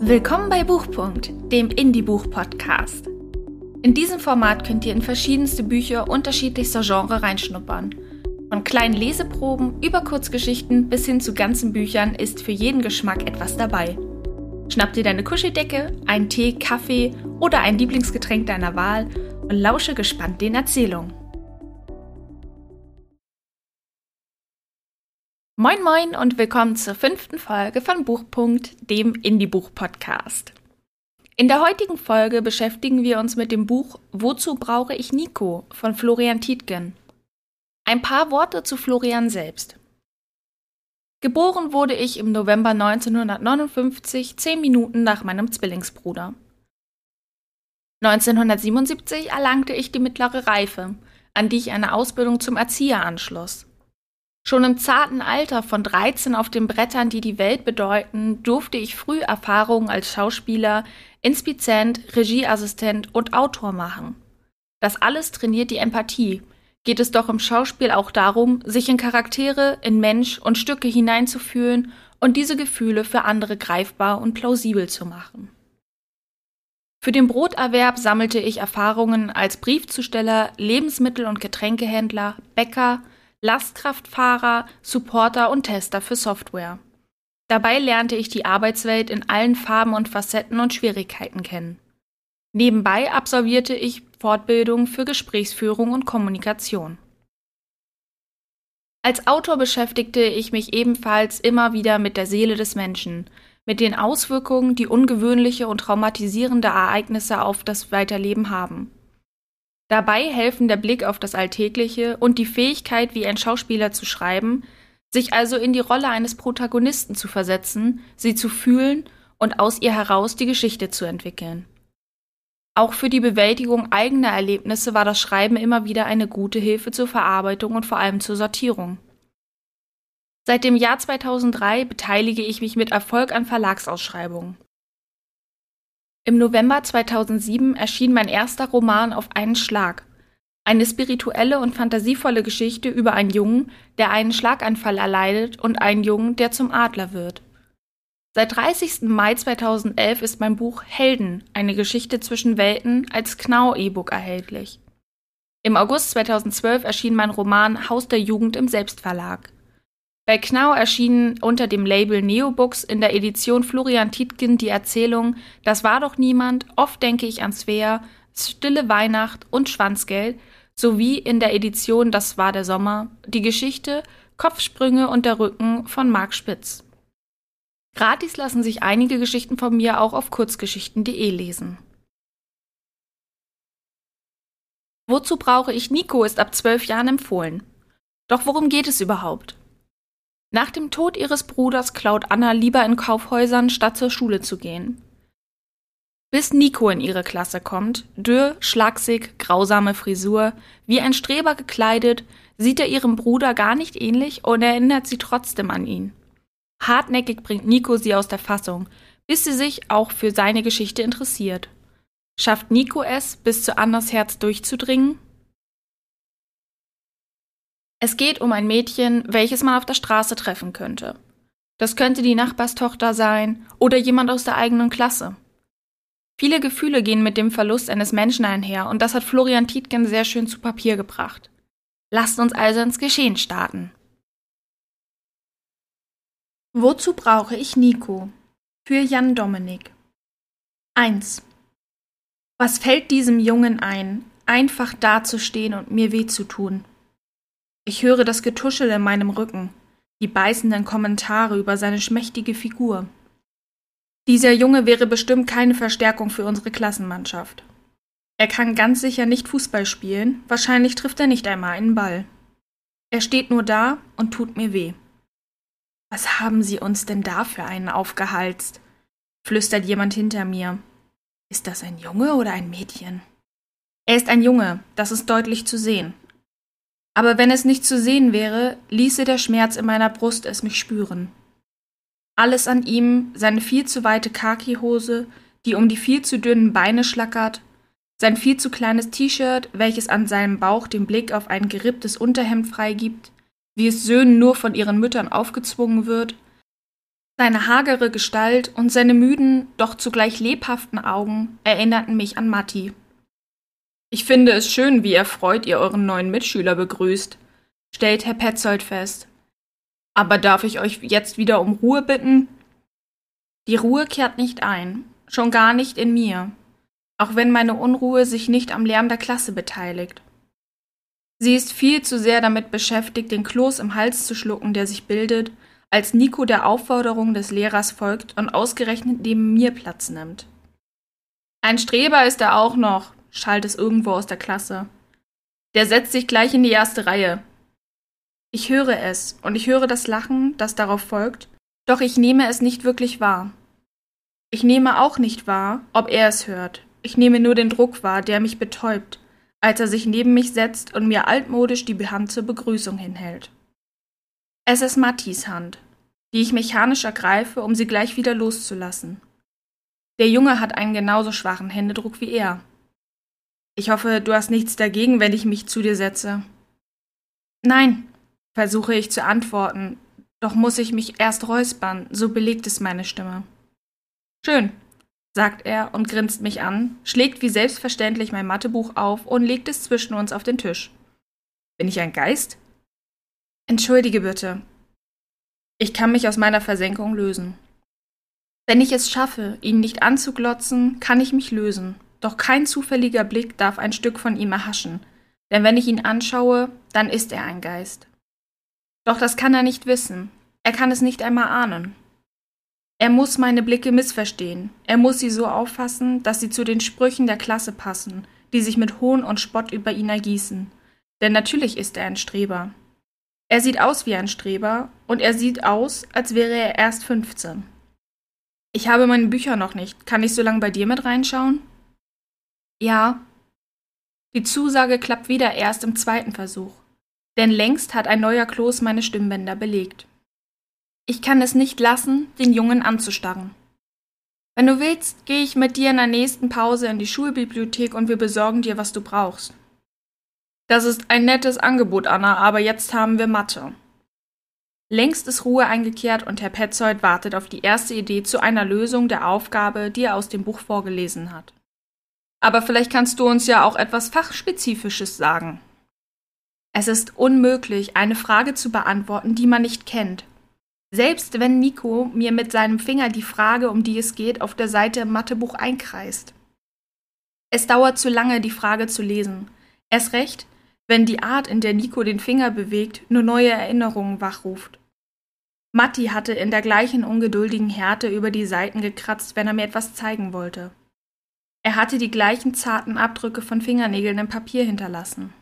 Willkommen bei Buchpunkt, dem Indie-Buch-Podcast. In diesem Format könnt ihr in verschiedenste Bücher unterschiedlichster Genre reinschnuppern. Von kleinen Leseproben über Kurzgeschichten bis hin zu ganzen Büchern ist für jeden Geschmack etwas dabei. Schnapp dir deine Kuscheldecke, einen Tee, Kaffee oder ein Lieblingsgetränk deiner Wahl und lausche gespannt den Erzählungen. Moin Moin und willkommen zur fünften Folge von Buchpunkt, dem Indie-Buch-Podcast. In der heutigen Folge beschäftigen wir uns mit dem Buch Wozu brauche ich Nico von Florian Tietgen. Ein paar Worte zu Florian selbst. Geboren wurde ich im November 1959, zehn Minuten nach meinem Zwillingsbruder. 1977 erlangte ich die mittlere Reife, an die ich eine Ausbildung zum Erzieher anschloss. Schon im zarten Alter von 13 auf den Brettern, die die Welt bedeuten, durfte ich früh Erfahrungen als Schauspieler, Inspizient, Regieassistent und Autor machen. Das alles trainiert die Empathie. Geht es doch im Schauspiel auch darum, sich in Charaktere, in Mensch und Stücke hineinzufühlen und diese Gefühle für andere greifbar und plausibel zu machen. Für den Broterwerb sammelte ich Erfahrungen als Briefzusteller, Lebensmittel- und Getränkehändler, Bäcker, Lastkraftfahrer, Supporter und Tester für Software. Dabei lernte ich die Arbeitswelt in allen Farben und Facetten und Schwierigkeiten kennen. Nebenbei absolvierte ich Fortbildung für Gesprächsführung und Kommunikation. Als Autor beschäftigte ich mich ebenfalls immer wieder mit der Seele des Menschen, mit den Auswirkungen, die ungewöhnliche und traumatisierende Ereignisse auf das Weiterleben haben. Dabei helfen der Blick auf das Alltägliche und die Fähigkeit, wie ein Schauspieler zu schreiben, sich also in die Rolle eines Protagonisten zu versetzen, sie zu fühlen und aus ihr heraus die Geschichte zu entwickeln. Auch für die Bewältigung eigener Erlebnisse war das Schreiben immer wieder eine gute Hilfe zur Verarbeitung und vor allem zur Sortierung. Seit dem Jahr 2003 beteilige ich mich mit Erfolg an Verlagsausschreibungen. Im November 2007 erschien mein erster Roman Auf einen Schlag. Eine spirituelle und fantasievolle Geschichte über einen Jungen, der einen Schlaganfall erleidet und einen Jungen, der zum Adler wird. Seit 30. Mai 2011 ist mein Buch Helden, eine Geschichte zwischen Welten als Knau-E-Book erhältlich. Im August 2012 erschien mein Roman Haus der Jugend im Selbstverlag. Bei Knau erschien unter dem Label Neobooks in der Edition Florian Tietgen die Erzählung Das war doch niemand, oft denke ich an Svea, Stille Weihnacht und Schwanzgeld sowie in der Edition Das war der Sommer die Geschichte Kopfsprünge und der Rücken von Marc Spitz. Gratis lassen sich einige Geschichten von mir auch auf kurzgeschichten.de lesen. Wozu brauche ich Nico ist ab zwölf Jahren empfohlen. Doch worum geht es überhaupt? Nach dem Tod ihres Bruders klaut Anna lieber in Kaufhäusern, statt zur Schule zu gehen. Bis Nico in ihre Klasse kommt, dürr, schlaksig, grausame Frisur, wie ein Streber gekleidet, sieht er ihrem Bruder gar nicht ähnlich und erinnert sie trotzdem an ihn. Hartnäckig bringt Nico sie aus der Fassung, bis sie sich auch für seine Geschichte interessiert. Schafft Nico es, bis zu Annas Herz durchzudringen? Es geht um ein Mädchen, welches man auf der Straße treffen könnte. Das könnte die Nachbarstochter sein oder jemand aus der eigenen Klasse. Viele Gefühle gehen mit dem Verlust eines Menschen einher und das hat Florian Tietgen sehr schön zu Papier gebracht. Lasst uns also ins Geschehen starten. Wozu brauche ich Nico? Für Jan Dominik. 1. Was fällt diesem Jungen ein, einfach dazustehen und mir weh zu tun? Ich höre das Getuschel in meinem Rücken, die beißenden Kommentare über seine schmächtige Figur. Dieser Junge wäre bestimmt keine Verstärkung für unsere Klassenmannschaft. Er kann ganz sicher nicht Fußball spielen, wahrscheinlich trifft er nicht einmal einen Ball. Er steht nur da und tut mir weh. Was haben Sie uns denn da für einen aufgehalst? flüstert jemand hinter mir. Ist das ein Junge oder ein Mädchen? Er ist ein Junge, das ist deutlich zu sehen, aber wenn es nicht zu sehen wäre, ließe der Schmerz in meiner Brust es mich spüren. Alles an ihm, seine viel zu weite Khakihose, die um die viel zu dünnen Beine schlackert, sein viel zu kleines T-Shirt, welches an seinem Bauch den Blick auf ein geripptes Unterhemd freigibt, wie es Söhnen nur von ihren Müttern aufgezwungen wird, Seine hagere Gestalt und seine müden, doch zugleich lebhaften Augen erinnerten mich an Matti. Ich finde es schön, wie erfreut ihr euren neuen Mitschüler begrüßt, stellt Herr Petzold fest. Aber darf ich euch jetzt wieder um Ruhe bitten? Die Ruhe kehrt nicht ein, schon gar nicht in mir, auch wenn meine Unruhe sich nicht am Lärm der Klasse beteiligt. Sie ist viel zu sehr damit beschäftigt, den Kloß im Hals zu schlucken, der sich bildet, als Nico der Aufforderung des Lehrers folgt und ausgerechnet neben mir Platz nimmt. Ein Streber ist er auch noch, schallt es irgendwo aus der Klasse. Der setzt sich gleich in die erste Reihe. Ich höre es und ich höre das Lachen, das darauf folgt, doch ich nehme es nicht wirklich wahr. Ich nehme auch nicht wahr, ob er es hört. Ich nehme nur den Druck wahr, der mich betäubt, als er sich neben mich setzt und mir altmodisch die Hand zur Begrüßung hinhält. Es ist Mattis Hand, die ich mechanisch ergreife, um sie gleich wieder loszulassen. Der Junge hat einen genauso schwachen Händedruck wie er. Ich hoffe, du hast nichts dagegen, wenn ich mich zu dir setze. Nein, versuche ich zu antworten, doch muss ich mich erst räuspern, so belegt es meine Stimme. Schön, sagt er und grinst mich an, schlägt wie selbstverständlich mein Mathebuch auf und legt es zwischen uns auf den Tisch. Bin ich ein Geist? Entschuldige bitte. Ich kann mich aus meiner Versenkung lösen. Wenn ich es schaffe, ihn nicht anzuglotzen, kann ich mich lösen. Doch kein zufälliger Blick darf ein Stück von ihm erhaschen, denn wenn ich ihn anschaue, dann ist er ein Geist. Doch das kann er nicht wissen, er kann es nicht einmal ahnen. Er muss meine Blicke missverstehen, er muss sie so auffassen, dass sie zu den Sprüchen der Klasse passen, die sich mit Hohn und Spott über ihn ergießen. Denn natürlich ist er ein Streber, er sieht aus wie ein Streber und er sieht aus, als wäre er erst 15. Ich habe meine Bücher noch nicht. Kann ich so lange bei dir mit reinschauen? Ja. Die Zusage klappt wieder erst im zweiten Versuch. Denn längst hat ein neuer Kloß meine Stimmbänder belegt. Ich kann es nicht lassen, den Jungen anzustarren. Wenn du willst, gehe ich mit dir in der nächsten Pause in die Schulbibliothek und wir besorgen dir, was du brauchst. Das ist ein nettes Angebot, Anna, aber jetzt haben wir Mathe. Längst ist Ruhe eingekehrt und Herr Petzold wartet auf die erste Idee zu einer Lösung der Aufgabe, die er aus dem Buch vorgelesen hat. Aber vielleicht kannst du uns ja auch etwas Fachspezifisches sagen. Es ist unmöglich, eine Frage zu beantworten, die man nicht kennt. Selbst wenn Nico mir mit seinem Finger die Frage, um die es geht, auf der Seite im Mathebuch einkreist. Es dauert zu lange, die Frage zu lesen. Erst recht, wenn die Art, in der Nico den Finger bewegt, nur neue Erinnerungen wachruft. Matti hatte in der gleichen ungeduldigen Härte über die Seiten gekratzt, wenn er mir etwas zeigen wollte. Er hatte die gleichen zarten Abdrücke von Fingernägeln im Papier hinterlassen.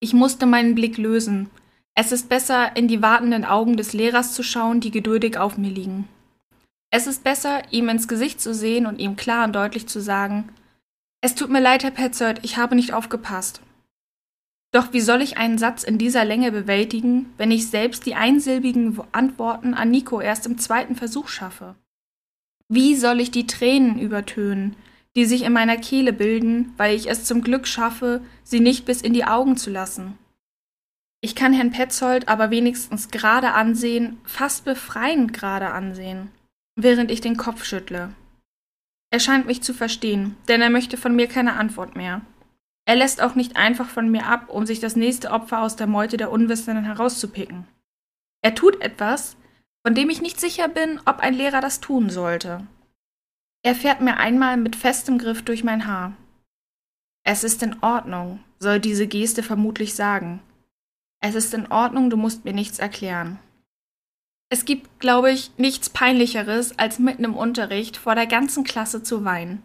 Ich musste meinen Blick lösen. Es ist besser, in die wartenden Augen des Lehrers zu schauen, die geduldig auf mir liegen. Es ist besser, ihm ins Gesicht zu sehen und ihm klar und deutlich zu sagen, es tut mir leid, Herr Petzold, ich habe nicht aufgepasst. Doch wie soll ich einen Satz in dieser Länge bewältigen, wenn ich selbst die einsilbigen Antworten an Nico erst im zweiten Versuch schaffe? Wie soll ich die Tränen übertönen, die sich in meiner Kehle bilden, weil ich es zum Glück schaffe, sie nicht bis in die Augen zu lassen? Ich kann Herrn Petzold aber wenigstens gerade ansehen, fast befreiend gerade ansehen, während ich den Kopf schüttle. Er scheint mich zu verstehen, denn er möchte von mir keine Antwort mehr. Er lässt auch nicht einfach von mir ab, um sich das nächste Opfer aus der Meute der Unwissenden herauszupicken. Er tut etwas, von dem ich nicht sicher bin, ob ein Lehrer das tun sollte. Er fährt mir einmal mit festem Griff durch mein Haar. Es ist in Ordnung, soll diese Geste vermutlich sagen. Es ist in Ordnung, du musst mir nichts erklären. Es gibt, glaube ich, nichts Peinlicheres, als mitten im Unterricht vor der ganzen Klasse zu weinen.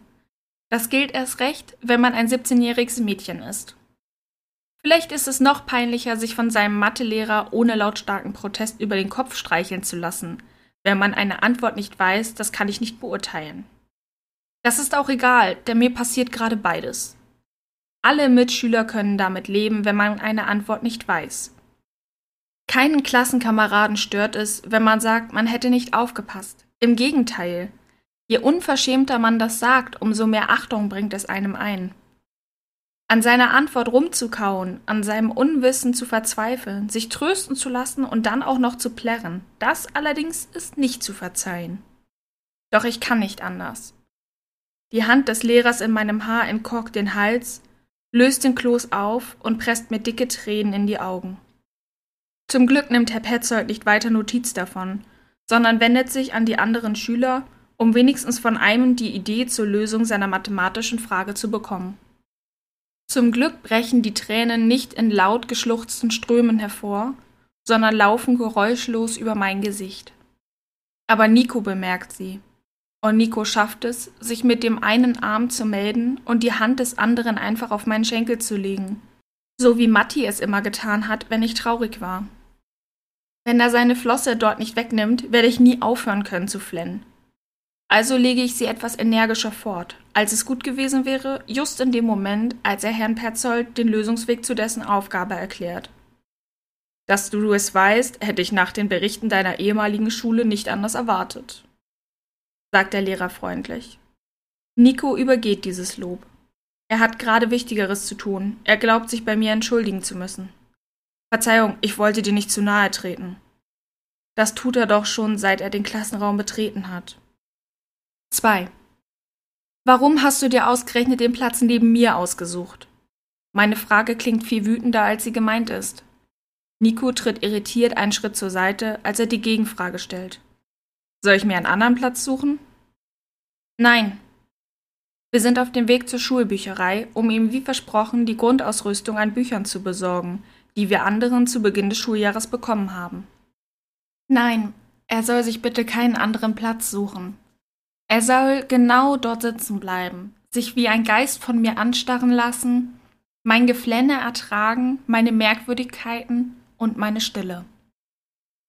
Das gilt erst recht, wenn man ein 17-jähriges Mädchen ist. Vielleicht ist es noch peinlicher, sich von seinem Mathelehrer ohne lautstarken Protest über den Kopf streicheln zu lassen. Wenn man eine Antwort nicht weiß, das kann ich nicht beurteilen. Das ist auch egal, denn mir passiert gerade beides. Alle Mitschüler können damit leben, wenn man eine Antwort nicht weiß. Keinen Klassenkameraden stört es, wenn man sagt, man hätte nicht aufgepasst. Im Gegenteil, Je unverschämter man das sagt, umso mehr Achtung bringt es einem ein. An seiner Antwort rumzukauen, an seinem Unwissen zu verzweifeln, sich trösten zu lassen und dann auch noch zu plärren, das allerdings ist nicht zu verzeihen. Doch ich kann nicht anders. Die Hand des Lehrers in meinem Haar entkorkt den Hals, löst den Kloß auf und presst mir dicke Tränen in die Augen. Zum Glück nimmt Herr Petzold nicht weiter Notiz davon, sondern wendet sich an die anderen Schüler, um wenigstens von einem die Idee zur Lösung seiner mathematischen Frage zu bekommen. Zum Glück brechen die Tränen nicht in laut geschluchzten Strömen hervor, sondern laufen geräuschlos über mein Gesicht. Aber Nico bemerkt sie. Und Nico schafft es, sich mit dem einen Arm zu melden und die Hand des anderen einfach auf meinen Schenkel zu legen. So wie Matti es immer getan hat, wenn ich traurig war. Wenn er seine Flosse dort nicht wegnimmt, werde ich nie aufhören können zu flennen. Also lege ich sie etwas energischer fort, als es gut gewesen wäre, just in dem Moment, als er Herrn Petzold den Lösungsweg zu dessen Aufgabe erklärt. Dass du es weißt, hätte ich nach den Berichten deiner ehemaligen Schule nicht anders erwartet, sagt der Lehrer freundlich. Nico übergeht dieses Lob. Er hat gerade Wichtigeres zu tun. Er glaubt, sich bei mir entschuldigen zu müssen. Verzeihung, ich wollte dir nicht zu nahe treten. Das tut er doch schon, seit er den Klassenraum betreten hat. 2. Warum hast du dir ausgerechnet den Platz neben mir ausgesucht? Meine Frage klingt viel wütender, als sie gemeint ist. Nico tritt irritiert einen Schritt zur Seite, als er die Gegenfrage stellt. Soll ich mir einen anderen Platz suchen? Nein. Wir sind auf dem Weg zur Schulbücherei, um ihm wie versprochen die Grundausrüstung an Büchern zu besorgen, die wir anderen zu Beginn des Schuljahres bekommen haben. Nein, er soll sich bitte keinen anderen Platz suchen. Er soll genau dort sitzen bleiben, sich wie ein Geist von mir anstarren lassen, mein Geflenne ertragen, meine Merkwürdigkeiten und meine Stille.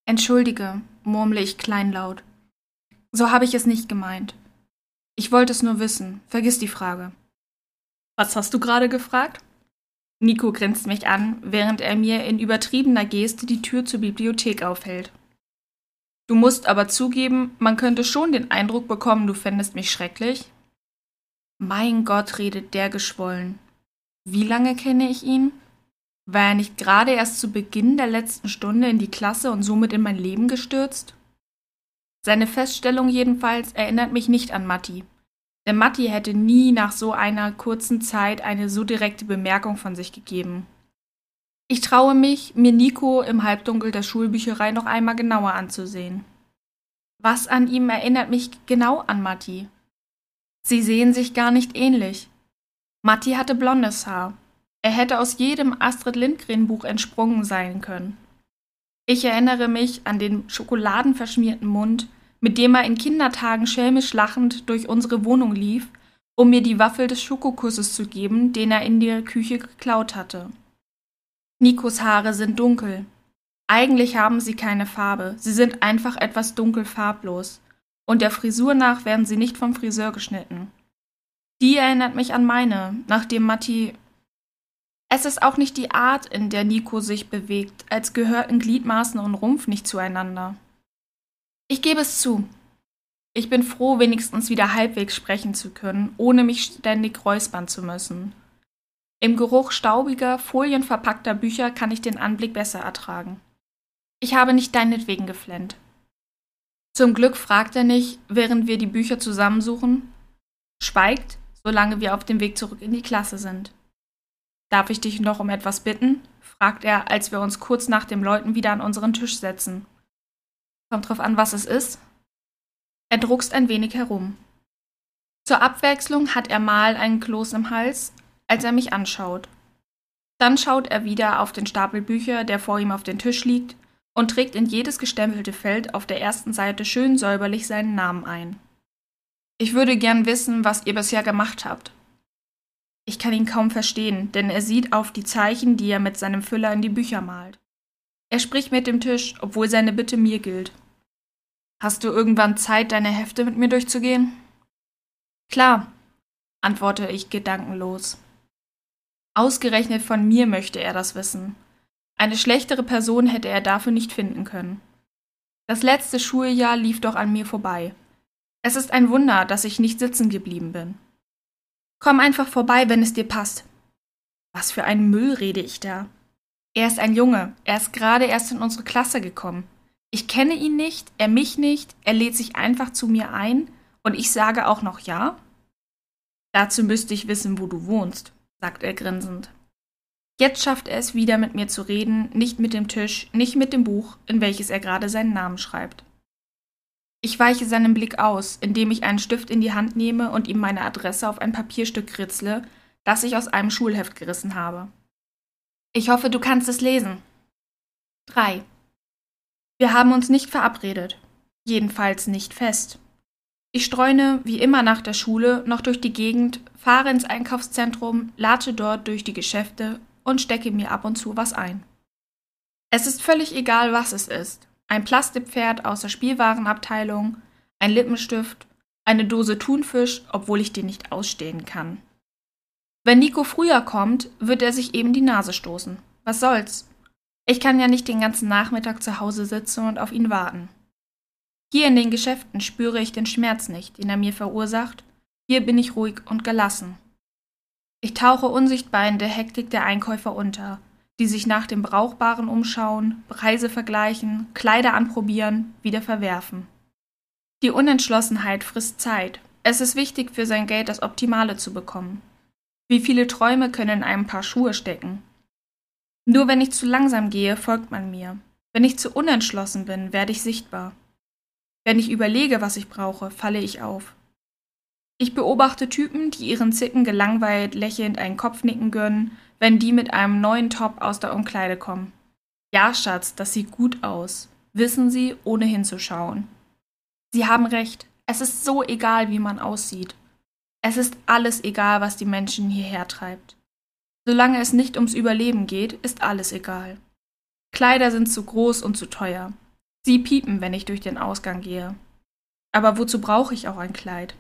Entschuldige, murmle ich kleinlaut. So habe ich es nicht gemeint. Ich wollte es nur wissen. Vergiss die Frage. Was hast du gerade gefragt? Nico grinst mich an, während er mir in übertriebener Geste die Tür zur Bibliothek aufhält. Du musst aber zugeben, man könnte schon den Eindruck bekommen, du fändest mich schrecklich. Mein Gott, redet der geschwollen. Wie lange kenne ich ihn? War er nicht gerade erst zu Beginn der letzten Stunde in die Klasse und somit in mein Leben gestürzt? Seine Feststellung jedenfalls erinnert mich nicht an Matti. Denn Matti hätte nie nach so einer kurzen Zeit eine so direkte Bemerkung von sich gegeben. Ich traue mich, mir Nico im Halbdunkel der Schulbücherei noch einmal genauer anzusehen. Was an ihm erinnert mich genau an Matti? Sie sehen sich gar nicht ähnlich. Matti hatte blondes Haar. Er hätte aus jedem Astrid Lindgren Buch entsprungen sein können. Ich erinnere mich an den schokoladenverschmierten Mund, mit dem er in Kindertagen schelmisch lachend durch unsere Wohnung lief, um mir die Waffel des Schokokusses zu geben, den er in der Küche geklaut hatte. Nikos Haare sind dunkel. Eigentlich haben sie keine Farbe, sie sind einfach etwas dunkel farblos. Und der Frisur nach werden sie nicht vom Friseur geschnitten. Die erinnert mich an meine, nachdem Matti. Es ist auch nicht die Art, in der Nico sich bewegt, als gehörten Gliedmaßen und Rumpf nicht zueinander. Ich gebe es zu. Ich bin froh, wenigstens wieder halbwegs sprechen zu können, ohne mich ständig räuspern zu müssen. Im Geruch staubiger, folienverpackter Bücher kann ich den Anblick besser ertragen. Ich habe nicht deinetwegen geflennt. Zum Glück fragt er nicht, während wir die Bücher zusammensuchen, schweigt, solange wir auf dem Weg zurück in die Klasse sind. Darf ich dich noch um etwas bitten? fragt er, als wir uns kurz nach dem Läuten wieder an unseren Tisch setzen. Kommt drauf an, was es ist. Er druckst ein wenig herum. Zur Abwechslung hat er mal einen Kloß im Hals, als er mich anschaut. Dann schaut er wieder auf den Stapel Bücher, der vor ihm auf dem Tisch liegt, und trägt in jedes gestempelte Feld auf der ersten Seite schön säuberlich seinen Namen ein. Ich würde gern wissen, was ihr bisher gemacht habt. Ich kann ihn kaum verstehen, denn er sieht auf die Zeichen, die er mit seinem Füller in die Bücher malt. Er spricht mit dem Tisch, obwohl seine Bitte mir gilt. Hast du irgendwann Zeit, deine Hefte mit mir durchzugehen? Klar, antworte ich gedankenlos. Ausgerechnet von mir möchte er das wissen. Eine schlechtere Person hätte er dafür nicht finden können. Das letzte Schuljahr lief doch an mir vorbei. Es ist ein Wunder, dass ich nicht sitzen geblieben bin. Komm einfach vorbei, wenn es dir passt. Was für einen Müll rede ich da? Er ist ein Junge, er ist gerade erst in unsere Klasse gekommen. Ich kenne ihn nicht, er mich nicht, er lädt sich einfach zu mir ein und ich sage auch noch ja? Dazu müsste ich wissen, wo du wohnst, sagt er grinsend. Jetzt schafft er es wieder mit mir zu reden, nicht mit dem Tisch, nicht mit dem Buch, in welches er gerade seinen Namen schreibt. Ich weiche seinem Blick aus, indem ich einen Stift in die Hand nehme und ihm meine Adresse auf ein Papierstück kritzle, das ich aus einem Schulheft gerissen habe. Ich hoffe, du kannst es lesen. 3. Wir haben uns nicht verabredet, jedenfalls nicht fest. Ich streune, wie immer nach der Schule, noch durch die Gegend, fahre ins Einkaufszentrum, latsche dort durch die Geschäfte und stecke mir ab und zu was ein. Es ist völlig egal, was es ist. Ein Plastikpferd aus der Spielwarenabteilung, ein Lippenstift, eine Dose Thunfisch, obwohl ich den nicht ausstehen kann. Wenn Nico früher kommt, wird er sich eben die Nase stoßen. Was soll's? Ich kann ja nicht den ganzen Nachmittag zu Hause sitzen und auf ihn warten. Hier in den Geschäften spüre ich den Schmerz nicht, den er mir verursacht. Hier bin ich ruhig und gelassen. Ich tauche unsichtbar in der Hektik der Einkäufer unter, die sich nach dem Brauchbaren umschauen, Preise vergleichen, Kleider anprobieren, wieder verwerfen. Die Unentschlossenheit frisst Zeit. Es ist wichtig, für sein Geld das Optimale zu bekommen. Wie viele Träume können in einem Paar Schuhe stecken? Nur wenn ich zu langsam gehe, folgt man mir. Wenn ich zu unentschlossen bin, werde ich sichtbar. Wenn ich überlege, was ich brauche, falle ich auf. Ich beobachte Typen, die ihren Zicken gelangweilt lächelnd einen Kopfnicken gönnen, wenn die mit einem neuen Top aus der Umkleide kommen. Ja, Schatz, das sieht gut aus. Wissen Sie, ohne hinzuschauen. Sie haben recht. Es ist so egal, wie man aussieht. Es ist alles egal, was die Menschen hierher treibt. Solange es nicht ums Überleben geht, ist alles egal. Kleider sind zu groß und zu teuer. Sie piepen, wenn ich durch den Ausgang gehe. Aber wozu brauche ich auch ein Kleid?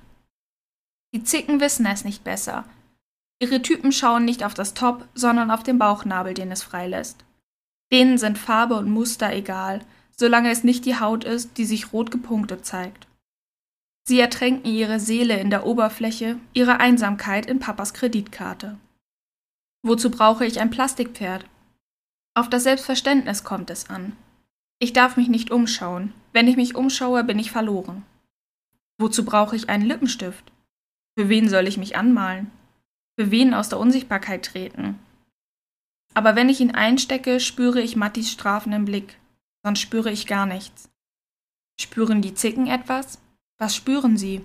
Die Zicken wissen es nicht besser. Ihre Typen schauen nicht auf das Top, sondern auf den Bauchnabel, den es freilässt. Denen sind Farbe und Muster egal, solange es nicht die Haut ist, die sich rot gepunktet zeigt. Sie ertränken ihre Seele in der Oberfläche, ihre Einsamkeit in Papas Kreditkarte. Wozu brauche ich ein Plastikpferd? Auf das Selbstverständnis kommt es an. Ich darf mich nicht umschauen. Wenn ich mich umschaue, bin ich verloren. Wozu brauche ich einen Lippenstift? Für wen soll ich mich anmalen? Für wen aus der Unsichtbarkeit treten? Aber wenn ich ihn einstecke, spüre ich Mattis strafenden Blick. Sonst spüre ich gar nichts. Spüren die Zicken etwas? Was spüren sie?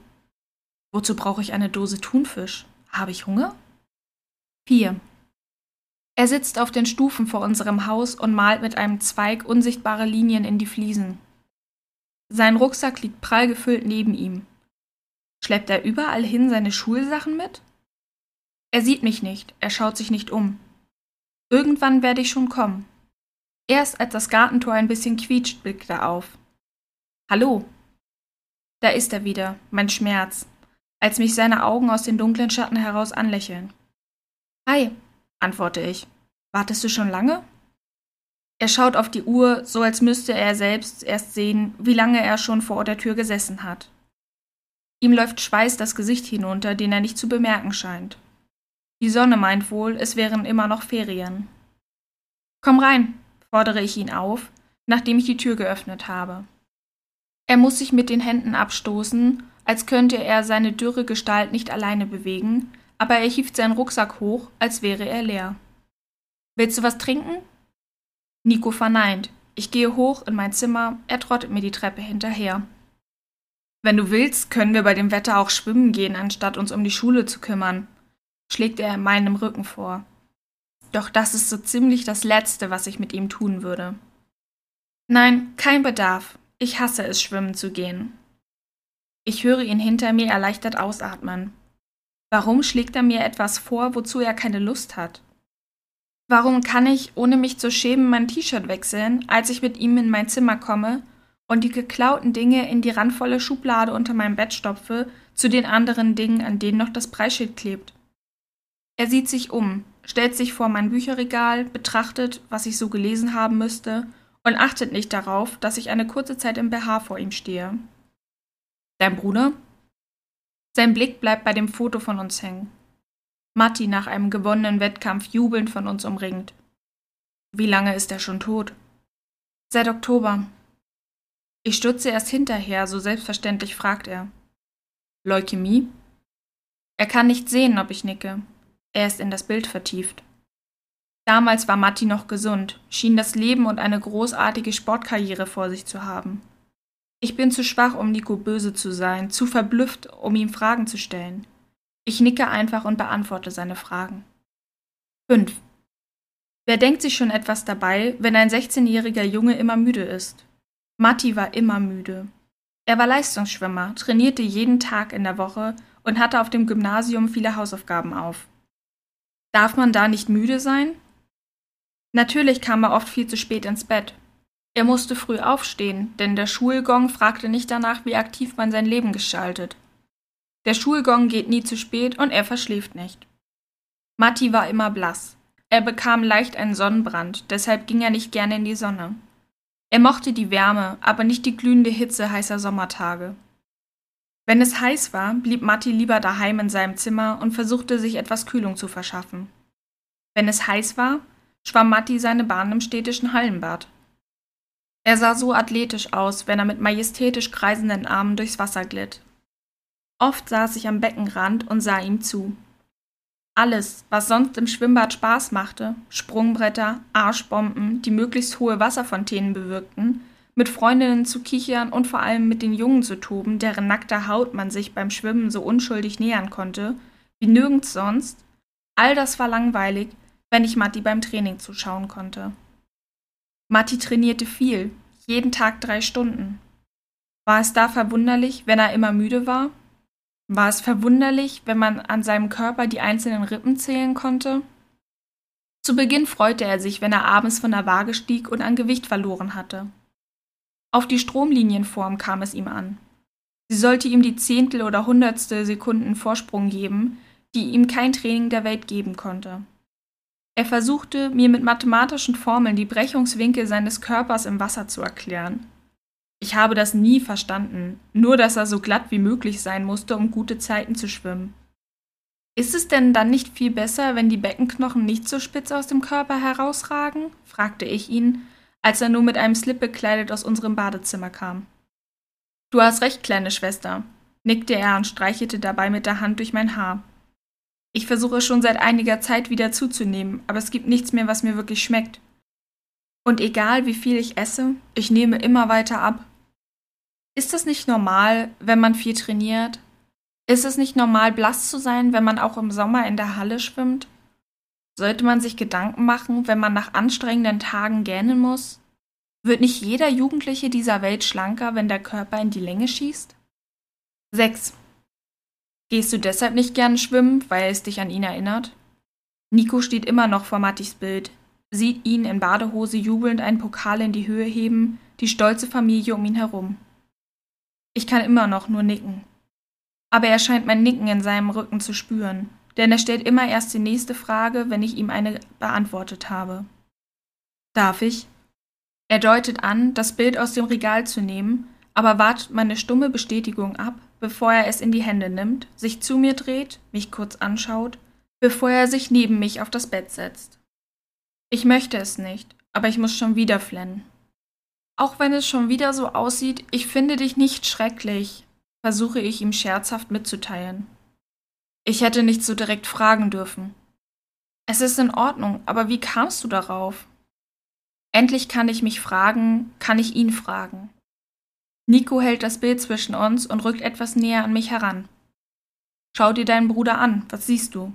Wozu brauche ich eine Dose Thunfisch? Habe ich Hunger? 4. Er sitzt auf den Stufen vor unserem Haus und malt mit einem Zweig unsichtbare Linien in die Fliesen. Sein Rucksack liegt prall gefüllt neben ihm. Schleppt er überall hin seine Schulsachen mit? Er sieht mich nicht, er schaut sich nicht um. Irgendwann werde ich schon kommen. Erst als das Gartentor ein bisschen quietscht, blickt er auf. Hallo. Da ist er wieder, mein Schmerz, als mich seine Augen aus den dunklen Schatten heraus anlächeln. Hi, antworte ich. Wartest du schon lange? Er schaut auf die Uhr, so als müsste er selbst erst sehen, wie lange er schon vor der Tür gesessen hat. Ihm läuft Schweiß das Gesicht hinunter, den er nicht zu bemerken scheint. Die Sonne meint wohl, es wären immer noch Ferien. Komm rein, fordere ich ihn auf, nachdem ich die Tür geöffnet habe. Er muss sich mit den Händen abstoßen, als könnte er seine dürre Gestalt nicht alleine bewegen, aber er hieft seinen Rucksack hoch, als wäre er leer. Willst du was trinken? Nico verneint. Ich gehe hoch in mein Zimmer, er trottet mir die Treppe hinterher. Wenn du willst, können wir bei dem Wetter auch schwimmen gehen, anstatt uns um die Schule zu kümmern, schlägt er in meinem Rücken vor. Doch das ist so ziemlich das Letzte, was ich mit ihm tun würde. Nein, kein Bedarf. Ich hasse es, schwimmen zu gehen. Ich höre ihn hinter mir erleichtert ausatmen. Warum schlägt er mir etwas vor, wozu er keine Lust hat? Warum kann ich, ohne mich zu schämen, mein T-Shirt wechseln, als ich mit ihm in mein Zimmer komme und die geklauten Dinge in die randvolle Schublade unter meinem Bett stopfe, zu den anderen Dingen, an denen noch das Preisschild klebt? Er sieht sich um, stellt sich vor mein Bücherregal, betrachtet, was ich so gelesen haben müsste, und achtet nicht darauf, dass ich eine kurze Zeit im BH vor ihm stehe. Dein Bruder? Sein Blick bleibt bei dem Foto von uns hängen. Matti nach einem gewonnenen Wettkampf jubelnd von uns umringt. Wie lange ist er schon tot? Seit Oktober. Ich stutze erst hinterher, so selbstverständlich fragt er. Leukämie? Er kann nicht sehen, ob ich nicke. Er ist in das Bild vertieft. Damals war Matti noch gesund, schien das Leben und eine großartige Sportkarriere vor sich zu haben. Ich bin zu schwach, um Nico böse zu sein, zu verblüfft, um ihm Fragen zu stellen. Ich nicke einfach und beantworte seine Fragen. 5. Wer denkt sich schon etwas dabei, wenn ein 16-jähriger Junge immer müde ist? Matti war immer müde. Er war Leistungsschwimmer, trainierte jeden Tag in der Woche und hatte auf dem Gymnasium viele Hausaufgaben auf. Darf man da nicht müde sein? Natürlich kam er oft viel zu spät ins Bett. Er musste früh aufstehen, denn der Schulgong fragte nicht danach, wie aktiv man sein Leben gestaltet. Der Schulgong geht nie zu spät und er verschläft nicht. Matti war immer blass. Er bekam leicht einen Sonnenbrand, deshalb ging er nicht gerne in die Sonne. Er mochte die Wärme, aber nicht die glühende Hitze heißer Sommertage. Wenn es heiß war, blieb Matti lieber daheim in seinem Zimmer und versuchte sich etwas Kühlung zu verschaffen. Wenn es heiß war, schwamm Matti seine Bahn im städtischen Hallenbad. Er sah so athletisch aus, wenn er mit majestätisch kreisenden Armen durchs Wasser glitt. Oft saß ich am Beckenrand und sah ihm zu. Alles, was sonst im Schwimmbad Spaß machte, Sprungbretter, Arschbomben, die möglichst hohe Wasserfontänen bewirkten, mit Freundinnen zu kichern und vor allem mit den Jungen zu toben, deren nackter Haut man sich beim Schwimmen so unschuldig nähern konnte, wie nirgends sonst, all das war langweilig, wenn ich Matti beim Training zuschauen konnte. Matti trainierte viel, jeden Tag drei Stunden. War es da verwunderlich, wenn er immer müde war? War es verwunderlich, wenn man an seinem Körper die einzelnen Rippen zählen konnte? Zu Beginn freute er sich, wenn er abends von der Waage stieg und an Gewicht verloren hatte. Auf die Stromlinienform kam es ihm an. Sie sollte ihm die Zehntel oder Hundertstel Sekunden Vorsprung geben, die ihm kein Training der Welt geben konnte. Er versuchte, mir mit mathematischen Formeln die Brechungswinkel seines Körpers im Wasser zu erklären. Ich habe das nie verstanden, nur dass er so glatt wie möglich sein musste, um gute Zeiten zu schwimmen. Ist es denn dann nicht viel besser, wenn die Beckenknochen nicht so spitz aus dem Körper herausragen? fragte ich ihn, als er nur mit einem Slip bekleidet aus unserem Badezimmer kam. Du hast recht, kleine Schwester, nickte er und streichelte dabei mit der Hand durch mein Haar. Ich versuche schon seit einiger Zeit wieder zuzunehmen, aber es gibt nichts mehr, was mir wirklich schmeckt. Und egal wie viel ich esse, ich nehme immer weiter ab. Ist es nicht normal, wenn man viel trainiert? Ist es nicht normal, blass zu sein, wenn man auch im Sommer in der Halle schwimmt? Sollte man sich Gedanken machen, wenn man nach anstrengenden Tagen gähnen muss? Wird nicht jeder Jugendliche dieser Welt schlanker, wenn der Körper in die Länge schießt? 6. Gehst du deshalb nicht gern schwimmen, weil es dich an ihn erinnert? Nico steht immer noch vor Mattis Bild, sieht ihn in Badehose jubelnd einen Pokal in die Höhe heben, die stolze Familie um ihn herum. Ich kann immer noch nur nicken. Aber er scheint mein Nicken in seinem Rücken zu spüren, denn er stellt immer erst die nächste Frage, wenn ich ihm eine beantwortet habe. Darf ich? Er deutet an, das Bild aus dem Regal zu nehmen, aber wartet meine stumme Bestätigung ab, bevor er es in die Hände nimmt, sich zu mir dreht, mich kurz anschaut, bevor er sich neben mich auf das Bett setzt. Ich möchte es nicht, aber ich muss schon wieder flennen. Auch wenn es schon wieder so aussieht, ich finde dich nicht schrecklich, versuche ich ihm scherzhaft mitzuteilen. Ich hätte nicht so direkt fragen dürfen. Es ist in Ordnung, aber wie kamst du darauf? Endlich kann ich mich fragen, kann ich ihn fragen. Nico hält das Bild zwischen uns und rückt etwas näher an mich heran. Schau dir deinen Bruder an, was siehst du?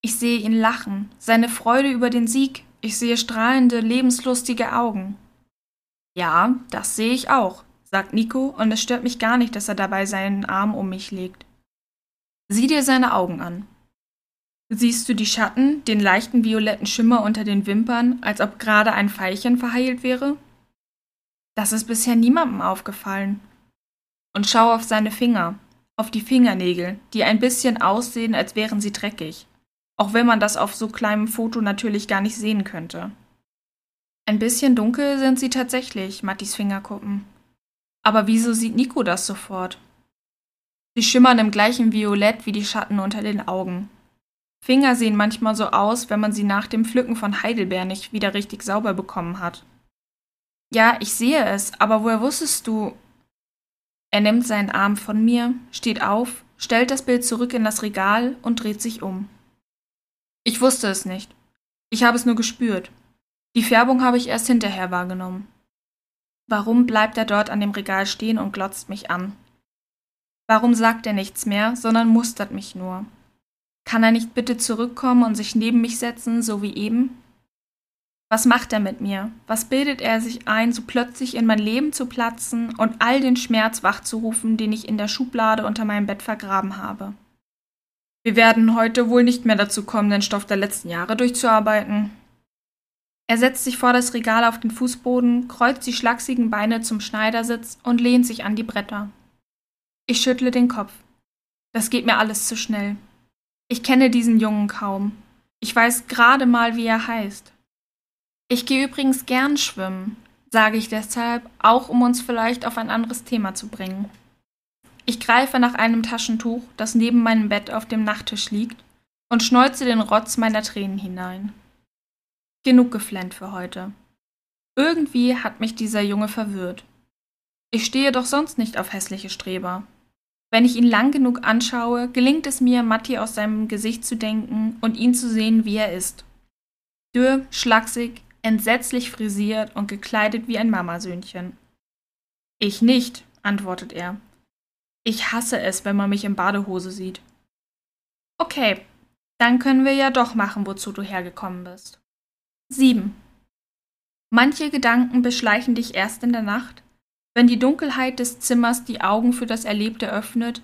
Ich sehe ihn lachen, seine Freude über den Sieg, ich sehe strahlende, lebenslustige Augen. Ja, das sehe ich auch, sagt Nico, und es stört mich gar nicht, dass er dabei seinen Arm um mich legt. Sieh dir seine Augen an. Siehst du die Schatten, den leichten violetten Schimmer unter den Wimpern, als ob gerade ein Veilchen verheilt wäre? Das ist bisher niemandem aufgefallen. Und schau auf seine Finger, auf die Fingernägel, die ein bisschen aussehen, als wären sie dreckig, auch wenn man das auf so kleinem Foto natürlich gar nicht sehen könnte. Ein bisschen dunkel sind sie tatsächlich, Mattis Fingerkuppen. Aber wieso sieht Nico das sofort? Sie schimmern im gleichen Violett wie die Schatten unter den Augen. Finger sehen manchmal so aus, wenn man sie nach dem Pflücken von Heidelbeer nicht wieder richtig sauber bekommen hat. Ja, ich sehe es, aber woher wusstest du? Er nimmt seinen Arm von mir, steht auf, stellt das Bild zurück in das Regal und dreht sich um. Ich wusste es nicht. Ich habe es nur gespürt. Die Färbung habe ich erst hinterher wahrgenommen. Warum bleibt er dort an dem Regal stehen und glotzt mich an? Warum sagt er nichts mehr, sondern mustert mich nur? Kann er nicht bitte zurückkommen und sich neben mich setzen, so wie eben? Was macht er mit mir? Was bildet er sich ein, so plötzlich in mein Leben zu platzen und all den Schmerz wachzurufen, den ich in der Schublade unter meinem Bett vergraben habe? Wir werden heute wohl nicht mehr dazu kommen, den Stoff der letzten Jahre durchzuarbeiten. Er setzt sich vor das Regal auf den Fußboden, kreuzt die schlachsigen Beine zum Schneidersitz und lehnt sich an die Bretter. Ich schüttle den Kopf. Das geht mir alles zu schnell. Ich kenne diesen Jungen kaum. Ich weiß gerade mal, wie er heißt. Ich gehe übrigens gern schwimmen, sage ich deshalb, auch um uns vielleicht auf ein anderes Thema zu bringen. Ich greife nach einem Taschentuch, das neben meinem Bett auf dem Nachttisch liegt, und schneuze den Rotz meiner Tränen hinein. Genug geflennt für heute. Irgendwie hat mich dieser Junge verwirrt. Ich stehe doch sonst nicht auf hässliche Streber. Wenn ich ihn lang genug anschaue, gelingt es mir, Matti aus seinem Gesicht zu denken und ihn zu sehen, wie er ist. Dürr, schlaksig, entsetzlich frisiert und gekleidet wie ein Mamasöhnchen. Ich nicht, antwortet er. Ich hasse es, wenn man mich in Badehose sieht. Okay, dann können wir ja doch machen, wozu du hergekommen bist. 7. Manche Gedanken beschleichen dich erst in der Nacht, wenn die Dunkelheit des Zimmers die Augen für das Erlebte öffnet,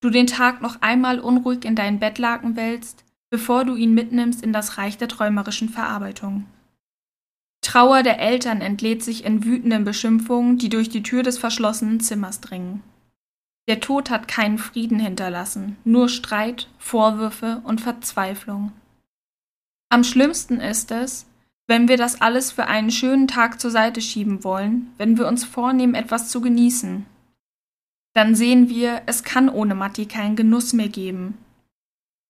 du den Tag noch einmal unruhig in deinen Bettlaken wälzt, bevor du ihn mitnimmst in das Reich der träumerischen Verarbeitung. Trauer der Eltern entlädt sich in wütenden Beschimpfungen, die durch die Tür des verschlossenen Zimmers dringen. Der Tod hat keinen Frieden hinterlassen, nur Streit, Vorwürfe und Verzweiflung. Am schlimmsten ist es, wenn wir das alles für einen schönen Tag zur Seite schieben wollen, wenn wir uns vornehmen, etwas zu genießen. Dann sehen wir, es kann ohne Matti keinen Genuss mehr geben,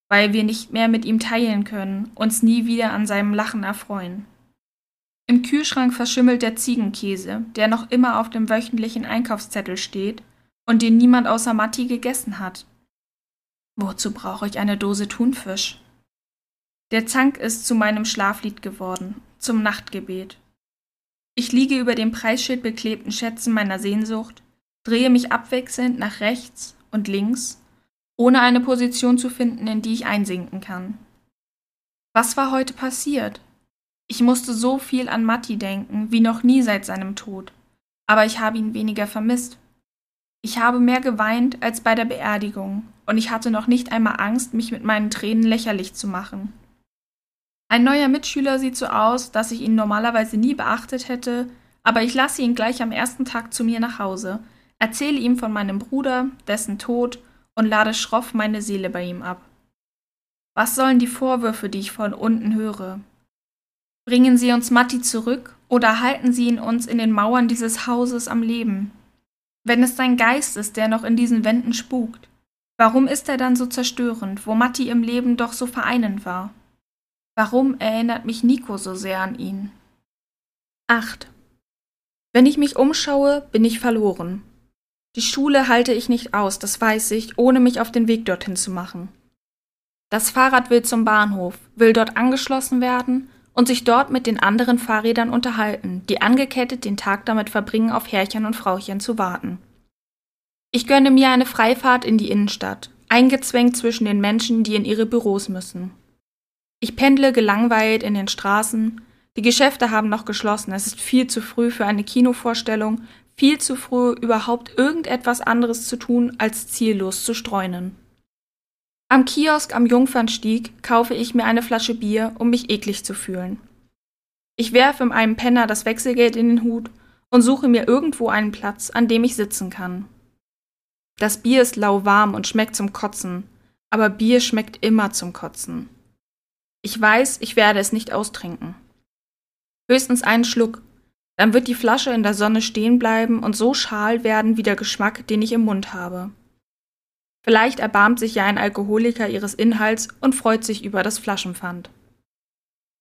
weil wir nicht mehr mit ihm teilen können, uns nie wieder an seinem Lachen erfreuen. Im Kühlschrank verschimmelt der Ziegenkäse, der noch immer auf dem wöchentlichen Einkaufszettel steht und den niemand außer Matti gegessen hat. Wozu brauche ich eine Dose Thunfisch? Der Zank ist zu meinem Schlaflied geworden, zum Nachtgebet. Ich liege über dem Preisschild beklebten Schätzen meiner Sehnsucht, drehe mich abwechselnd nach rechts und links, ohne eine Position zu finden, in die ich einsinken kann. Was war heute passiert? Ich musste so viel an Matti denken, wie noch nie seit seinem Tod, aber ich habe ihn weniger vermisst. Ich habe mehr geweint als bei der Beerdigung, und ich hatte noch nicht einmal Angst, mich mit meinen Tränen lächerlich zu machen. Ein neuer Mitschüler sieht so aus, dass ich ihn normalerweise nie beachtet hätte, aber ich lasse ihn gleich am ersten Tag zu mir nach Hause, erzähle ihm von meinem Bruder, dessen Tod und lade schroff meine Seele bei ihm ab. Was sollen die Vorwürfe, die ich von unten höre? Bringen Sie uns Matti zurück oder halten Sie ihn uns in den Mauern dieses Hauses am Leben? Wenn es sein Geist ist, der noch in diesen Wänden spukt, warum ist er dann so zerstörend, wo Matti im Leben doch so vereinend war? Warum erinnert mich Nico so sehr an ihn? 8. Wenn ich mich umschaue, bin ich verloren. Die Schule halte ich nicht aus, das weiß ich, ohne mich auf den Weg dorthin zu machen. Das Fahrrad will zum Bahnhof, will dort angeschlossen werden und sich dort mit den anderen Fahrrädern unterhalten, die angekettet den Tag damit verbringen, auf Herrchen und Frauchen zu warten. Ich gönne mir eine Freifahrt in die Innenstadt, eingezwängt zwischen den Menschen, die in ihre Büros müssen. Ich pendle gelangweilt in den Straßen, die Geschäfte haben noch geschlossen, es ist viel zu früh für eine Kinovorstellung, viel zu früh überhaupt irgendetwas anderes zu tun, als ziellos zu streunen. Am Kiosk am Jungfernstieg kaufe ich mir eine Flasche Bier, um mich eklig zu fühlen. Ich werfe einem Penner das Wechselgeld in den Hut und suche mir irgendwo einen Platz, an dem ich sitzen kann. Das Bier ist lauwarm und schmeckt zum Kotzen, aber Bier schmeckt immer zum Kotzen. Ich weiß, ich werde es nicht austrinken. Höchstens einen Schluck, dann wird die Flasche in der Sonne stehen bleiben und so schal werden wie der Geschmack, den ich im Mund habe. Vielleicht erbarmt sich ja ein Alkoholiker ihres Inhalts und freut sich über das Flaschenpfand.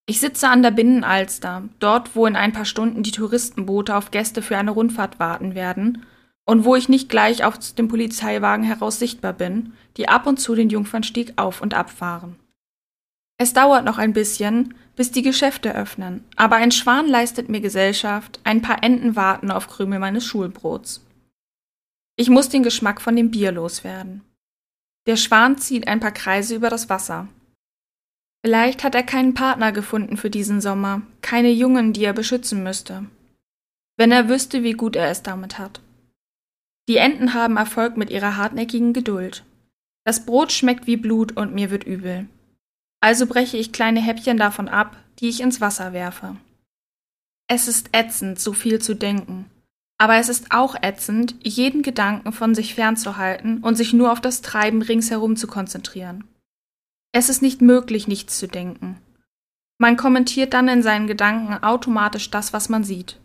Ich sitze an der Binnenalster, dort, wo in ein paar Stunden die Touristenboote auf Gäste für eine Rundfahrt warten werden und wo ich nicht gleich aus dem Polizeiwagen heraus sichtbar bin, die ab und zu den Jungfernstieg auf und abfahren. Es dauert noch ein bisschen, bis die Geschäfte öffnen, aber ein Schwan leistet mir Gesellschaft, ein paar Enten warten auf Krümel meines Schulbrots. Ich muss den Geschmack von dem Bier loswerden. Der Schwan zieht ein paar Kreise über das Wasser. Vielleicht hat er keinen Partner gefunden für diesen Sommer, keine Jungen, die er beschützen müsste. Wenn er wüsste, wie gut er es damit hat. Die Enten haben Erfolg mit ihrer hartnäckigen Geduld. Das Brot schmeckt wie Blut und mir wird übel. Also breche ich kleine Häppchen davon ab, die ich ins Wasser werfe. Es ist ätzend, so viel zu denken. Aber es ist auch ätzend, jeden Gedanken von sich fernzuhalten und sich nur auf das Treiben ringsherum zu konzentrieren. Es ist nicht möglich, nichts zu denken. Man kommentiert dann in seinen Gedanken automatisch das, was man sieht.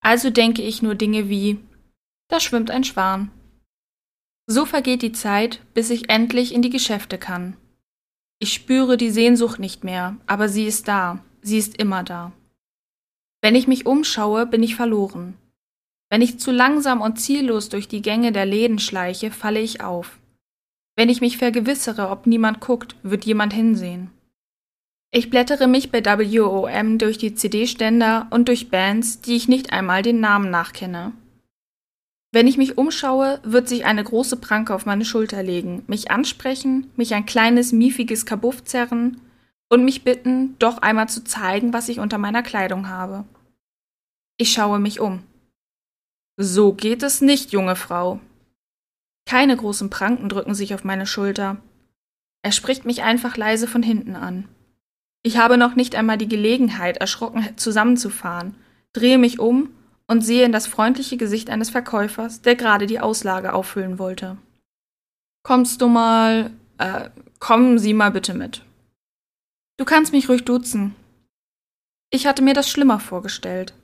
Also denke ich nur Dinge wie da schwimmt ein Schwan. So vergeht die Zeit, bis ich endlich in die Geschäfte kann. Ich spüre die Sehnsucht nicht mehr, aber sie ist da, sie ist immer da. Wenn ich mich umschaue, bin ich verloren. Wenn ich zu langsam und ziellos durch die Gänge der Läden schleiche, falle ich auf. Wenn ich mich vergewissere, ob niemand guckt, wird jemand hinsehen. Ich blättere mich bei WOM durch die CD-Ständer und durch Bands, die ich nicht einmal den Namen nachkenne. Wenn ich mich umschaue, wird sich eine große Pranke auf meine Schulter legen, mich ansprechen, mich ein kleines, miefiges Kabuff zerren und mich bitten, doch einmal zu zeigen, was ich unter meiner Kleidung habe. Ich schaue mich um. So geht es nicht, junge Frau, keine großen Pranken drücken sich auf meine Schulter. Er spricht mich einfach leise von hinten an. Ich habe noch nicht einmal die Gelegenheit, erschrocken zusammenzufahren, drehe mich um und sehe in das freundliche Gesicht eines Verkäufers, der gerade die Auslage auffüllen wollte. Kommst du mal, äh, kommen Sie mal bitte mit. Du kannst mich ruhig duzen. Ich hatte mir das schlimmer vorgestellt.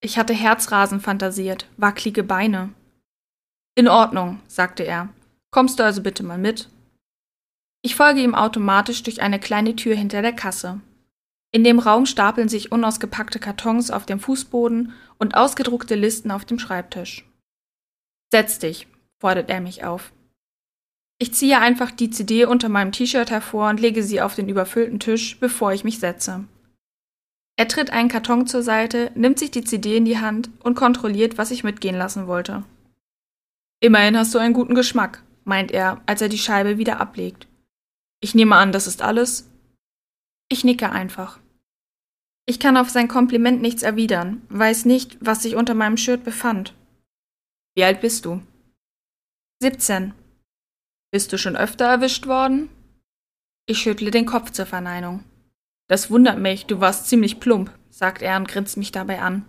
Ich hatte Herzrasen fantasiert, wacklige Beine. In Ordnung, sagte er. Kommst du also bitte mal mit? Ich folge ihm automatisch durch eine kleine Tür hinter der Kasse. In dem Raum stapeln sich unausgepackte Kartons auf dem Fußboden und ausgedruckte Listen auf dem Schreibtisch. Setz dich, fordert er mich auf. Ich ziehe einfach die CD unter meinem T-Shirt hervor und lege sie auf den überfüllten Tisch, bevor ich mich setze. Er tritt einen Karton zur Seite, nimmt sich die CD in die Hand und kontrolliert, was ich mitgehen lassen wollte. Immerhin hast du einen guten Geschmack, meint er, als er die Scheibe wieder ablegt. Ich nehme an, das ist alles? Ich nicke einfach. Ich kann auf sein Kompliment nichts erwidern, weiß nicht, was sich unter meinem Shirt befand. Wie alt bist du? 17. Bist du schon öfter erwischt worden? Ich schüttle den Kopf zur Verneinung. Das wundert mich, du warst ziemlich plump, sagt er und grinst mich dabei an.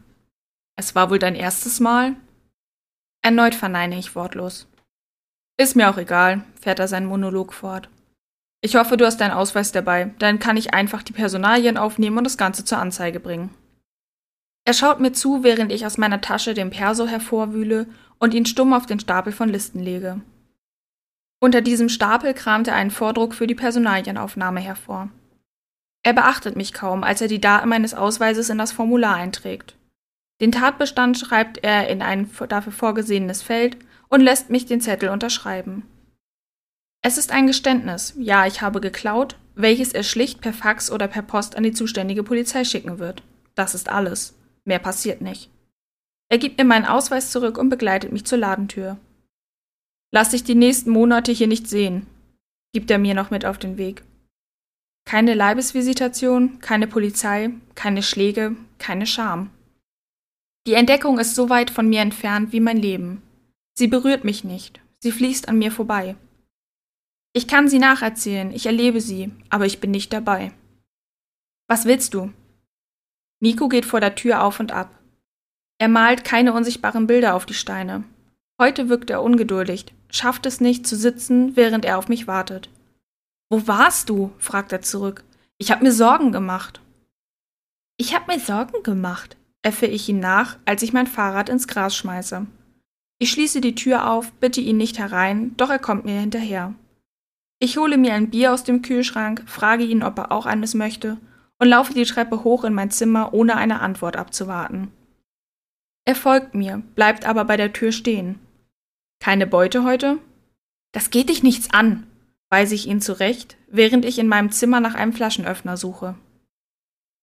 Es war wohl dein erstes Mal? Erneut verneine ich wortlos. Ist mir auch egal, fährt er seinen Monolog fort. Ich hoffe, du hast deinen Ausweis dabei, dann kann ich einfach die Personalien aufnehmen und das Ganze zur Anzeige bringen. Er schaut mir zu, während ich aus meiner Tasche den Perso hervorwühle und ihn stumm auf den Stapel von Listen lege. Unter diesem Stapel kramt er einen Vordruck für die Personalienaufnahme hervor. Er beachtet mich kaum, als er die Daten meines Ausweises in das Formular einträgt. Den Tatbestand schreibt er in ein dafür vorgesehenes Feld und lässt mich den Zettel unterschreiben. Es ist ein Geständnis, ja, ich habe geklaut, welches er schlicht per Fax oder per Post an die zuständige Polizei schicken wird. Das ist alles. Mehr passiert nicht. Er gibt mir meinen Ausweis zurück und begleitet mich zur Ladentür. Lass dich die nächsten Monate hier nicht sehen, gibt er mir noch mit auf den Weg. Keine Leibesvisitation, keine Polizei, keine Schläge, keine Scham. Die Entdeckung ist so weit von mir entfernt wie mein Leben. Sie berührt mich nicht, sie fließt an mir vorbei. Ich kann sie nacherzählen, ich erlebe sie, aber ich bin nicht dabei. Was willst du? Nico geht vor der Tür auf und ab. Er malt keine unsichtbaren Bilder auf die Steine. Heute wirkt er ungeduldig, schafft es nicht zu sitzen, während er auf mich wartet. Wo warst du? fragt er zurück. Ich hab mir Sorgen gemacht. Ich hab mir Sorgen gemacht, äffe ich ihn nach, als ich mein Fahrrad ins Gras schmeiße. Ich schließe die Tür auf, bitte ihn nicht herein, doch er kommt mir hinterher. Ich hole mir ein Bier aus dem Kühlschrank, frage ihn, ob er auch eines möchte, und laufe die Treppe hoch in mein Zimmer, ohne eine Antwort abzuwarten. Er folgt mir, bleibt aber bei der Tür stehen. Keine Beute heute? Das geht dich nichts an, weise ich ihn zurecht, während ich in meinem Zimmer nach einem Flaschenöffner suche.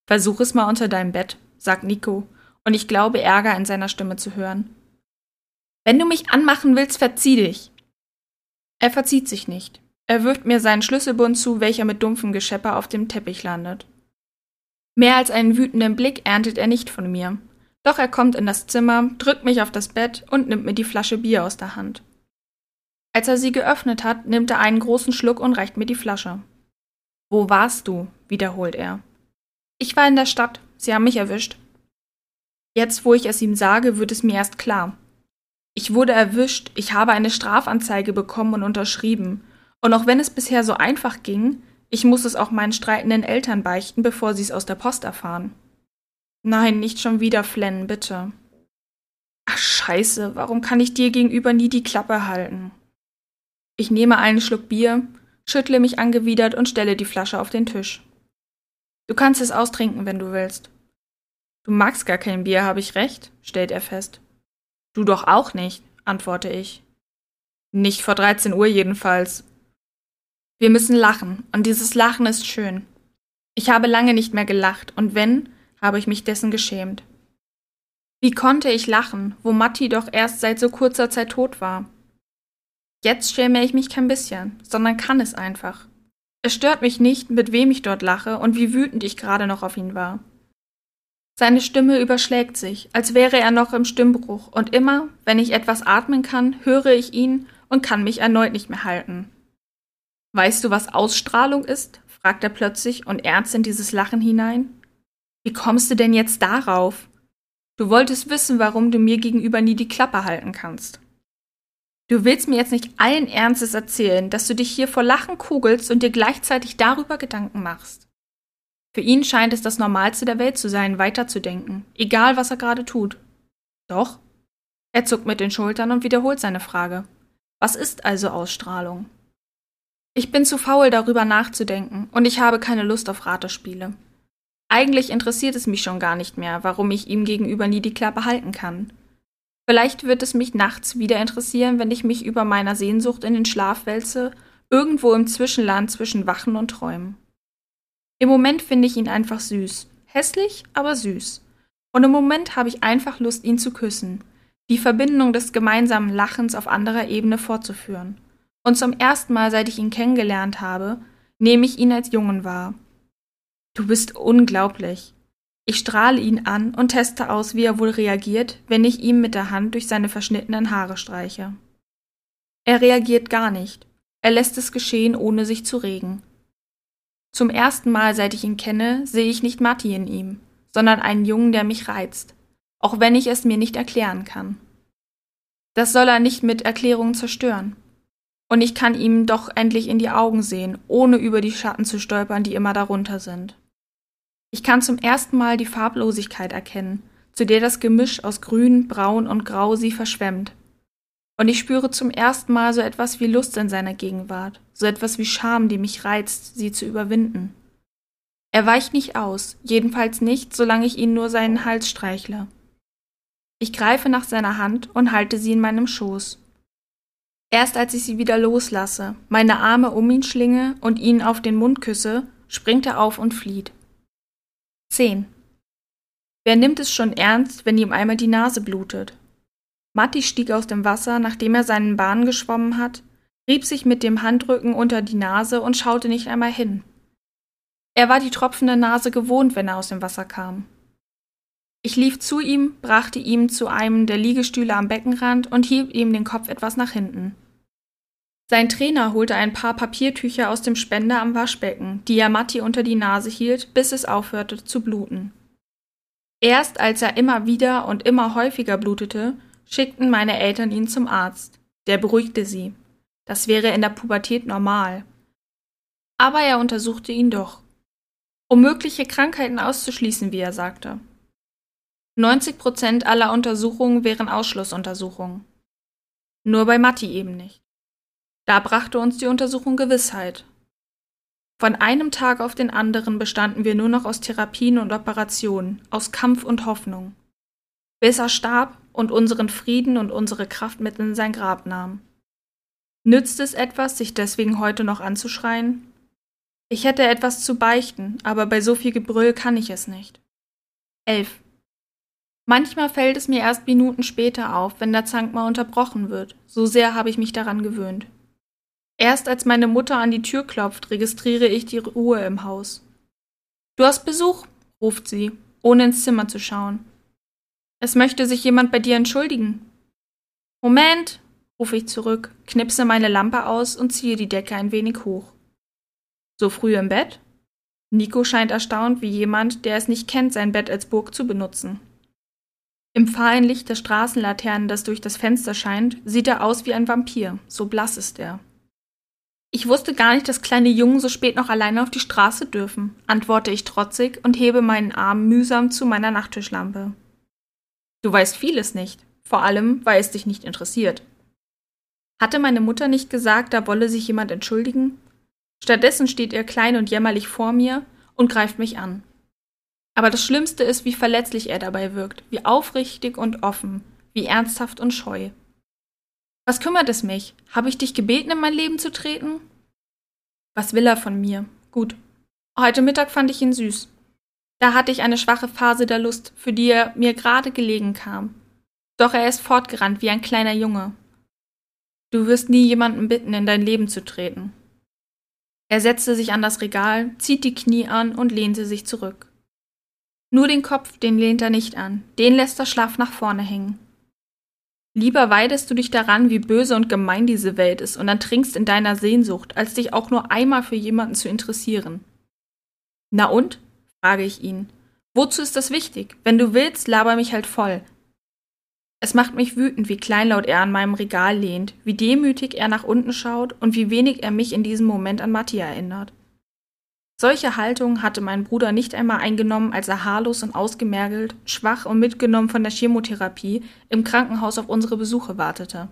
Versuch es mal unter deinem Bett, sagt Nico, und ich glaube Ärger in seiner Stimme zu hören. Wenn du mich anmachen willst, verzieh dich. Er verzieht sich nicht. Er wirft mir seinen Schlüsselbund zu, welcher mit dumpfem Geschepper auf dem Teppich landet. Mehr als einen wütenden Blick erntet er nicht von mir. Doch er kommt in das Zimmer, drückt mich auf das Bett und nimmt mir die Flasche Bier aus der Hand. Als er sie geöffnet hat, nimmt er einen großen Schluck und reicht mir die Flasche. Wo warst du? wiederholt er. Ich war in der Stadt. Sie haben mich erwischt. Jetzt, wo ich es ihm sage, wird es mir erst klar. Ich wurde erwischt, ich habe eine Strafanzeige bekommen und unterschrieben, und auch wenn es bisher so einfach ging, ich muss es auch meinen streitenden Eltern beichten, bevor sie es aus der Post erfahren. Nein, nicht schon wieder flennen, bitte. Ach scheiße, warum kann ich dir gegenüber nie die Klappe halten? Ich nehme einen Schluck Bier, schüttle mich angewidert und stelle die Flasche auf den Tisch. Du kannst es austrinken, wenn du willst. Du magst gar kein Bier, habe ich recht? stellt er fest. Du doch auch nicht, antworte ich. Nicht vor 13 Uhr jedenfalls, wir müssen lachen, und dieses Lachen ist schön. Ich habe lange nicht mehr gelacht, und wenn, habe ich mich dessen geschämt. Wie konnte ich lachen, wo Matti doch erst seit so kurzer Zeit tot war? Jetzt schäme ich mich kein bisschen, sondern kann es einfach. Es stört mich nicht, mit wem ich dort lache und wie wütend ich gerade noch auf ihn war. Seine Stimme überschlägt sich, als wäre er noch im Stimmbruch, und immer, wenn ich etwas atmen kann, höre ich ihn und kann mich erneut nicht mehr halten. Weißt du, was Ausstrahlung ist? fragt er plötzlich und ernst in dieses Lachen hinein. Wie kommst du denn jetzt darauf? Du wolltest wissen, warum du mir gegenüber nie die Klappe halten kannst. Du willst mir jetzt nicht allen Ernstes erzählen, dass du dich hier vor Lachen kugelst und dir gleichzeitig darüber Gedanken machst. Für ihn scheint es das Normalste der Welt zu sein, weiterzudenken, egal was er gerade tut. Doch? Er zuckt mit den Schultern und wiederholt seine Frage. Was ist also Ausstrahlung? Ich bin zu faul, darüber nachzudenken, und ich habe keine Lust auf Ratespiele. Eigentlich interessiert es mich schon gar nicht mehr, warum ich ihm gegenüber nie die Klappe halten kann. Vielleicht wird es mich nachts wieder interessieren, wenn ich mich über meiner Sehnsucht in den Schlaf wälze, irgendwo im Zwischenland zwischen Wachen und Träumen. Im Moment finde ich ihn einfach süß. Hässlich, aber süß. Und im Moment habe ich einfach Lust, ihn zu küssen, die Verbindung des gemeinsamen Lachens auf anderer Ebene fortzuführen und zum ersten Mal, seit ich ihn kennengelernt habe, nehme ich ihn als Jungen wahr. Du bist unglaublich. Ich strahle ihn an und teste aus, wie er wohl reagiert, wenn ich ihm mit der Hand durch seine verschnittenen Haare streiche. Er reagiert gar nicht. Er lässt es geschehen, ohne sich zu regen. Zum ersten Mal, seit ich ihn kenne, sehe ich nicht Matti in ihm, sondern einen Jungen, der mich reizt, auch wenn ich es mir nicht erklären kann. Das soll er nicht mit Erklärungen zerstören. Und ich kann ihm doch endlich in die Augen sehen, ohne über die Schatten zu stolpern, die immer darunter sind. Ich kann zum ersten Mal die Farblosigkeit erkennen, zu der das Gemisch aus Grün, Braun und Grau sie verschwemmt. Und ich spüre zum ersten Mal so etwas wie Lust in seiner Gegenwart, so etwas wie Scham, die mich reizt, sie zu überwinden. Er weicht nicht aus, jedenfalls nicht, solange ich ihn nur seinen Hals streichle. Ich greife nach seiner Hand und halte sie in meinem Schoß. Erst als ich sie wieder loslasse, meine Arme um ihn schlinge und ihn auf den Mund küsse, springt er auf und flieht. 10. Wer nimmt es schon ernst, wenn ihm einmal die Nase blutet? Matti stieg aus dem Wasser, nachdem er seinen Bahn geschwommen hat, rieb sich mit dem Handrücken unter die Nase und schaute nicht einmal hin. Er war die tropfende Nase gewohnt, wenn er aus dem Wasser kam. Ich lief zu ihm, brachte ihn zu einem der Liegestühle am Beckenrand und hielt ihm den Kopf etwas nach hinten. Sein Trainer holte ein paar Papiertücher aus dem Spender am Waschbecken, die er Matti unter die Nase hielt, bis es aufhörte zu bluten. Erst als er immer wieder und immer häufiger blutete, schickten meine Eltern ihn zum Arzt. Der beruhigte sie. Das wäre in der Pubertät normal. Aber er untersuchte ihn doch. Um mögliche Krankheiten auszuschließen, wie er sagte. 90 Prozent aller Untersuchungen wären Ausschlussuntersuchungen. Nur bei Matti eben nicht. Da brachte uns die Untersuchung Gewissheit. Von einem Tag auf den anderen bestanden wir nur noch aus Therapien und Operationen, aus Kampf und Hoffnung. Bis er starb und unseren Frieden und unsere Kraft mit in sein Grab nahm. Nützt es etwas, sich deswegen heute noch anzuschreien? Ich hätte etwas zu beichten, aber bei so viel Gebrüll kann ich es nicht. 11. Manchmal fällt es mir erst Minuten später auf, wenn der Zank mal unterbrochen wird. So sehr habe ich mich daran gewöhnt. Erst als meine Mutter an die Tür klopft, registriere ich die Ruhe im Haus. Du hast Besuch, ruft sie, ohne ins Zimmer zu schauen. Es möchte sich jemand bei dir entschuldigen. Moment, rufe ich zurück, knipse meine Lampe aus und ziehe die Decke ein wenig hoch. So früh im Bett? Nico scheint erstaunt wie jemand, der es nicht kennt, sein Bett als Burg zu benutzen. Im fahlen Licht der Straßenlaternen, das durch das Fenster scheint, sieht er aus wie ein Vampir, so blass ist er. Ich wusste gar nicht, dass kleine Jungen so spät noch alleine auf die Straße dürfen, antworte ich trotzig und hebe meinen Arm mühsam zu meiner Nachttischlampe. Du weißt vieles nicht, vor allem, weil es dich nicht interessiert. Hatte meine Mutter nicht gesagt, da wolle sich jemand entschuldigen? Stattdessen steht er klein und jämmerlich vor mir und greift mich an. Aber das Schlimmste ist, wie verletzlich er dabei wirkt, wie aufrichtig und offen, wie ernsthaft und scheu. Was kümmert es mich? Habe ich dich gebeten, in mein Leben zu treten? Was will er von mir? Gut. Heute Mittag fand ich ihn süß. Da hatte ich eine schwache Phase der Lust, für die er mir gerade gelegen kam. Doch er ist fortgerannt wie ein kleiner Junge. Du wirst nie jemanden bitten, in dein Leben zu treten. Er setzte sich an das Regal, zieht die Knie an und lehnte sich zurück. Nur den Kopf, den lehnt er nicht an, den lässt er schlaff nach vorne hängen. Lieber weidest du dich daran, wie böse und gemein diese Welt ist und dann trinkst in deiner Sehnsucht, als dich auch nur einmal für jemanden zu interessieren. Na und? frage ich ihn. Wozu ist das wichtig? Wenn du willst, laber mich halt voll. Es macht mich wütend, wie kleinlaut er an meinem Regal lehnt, wie demütig er nach unten schaut und wie wenig er mich in diesem Moment an Matti erinnert. Solche Haltung hatte mein Bruder nicht einmal eingenommen, als er haarlos und ausgemergelt, schwach und mitgenommen von der Chemotherapie im Krankenhaus auf unsere Besuche wartete.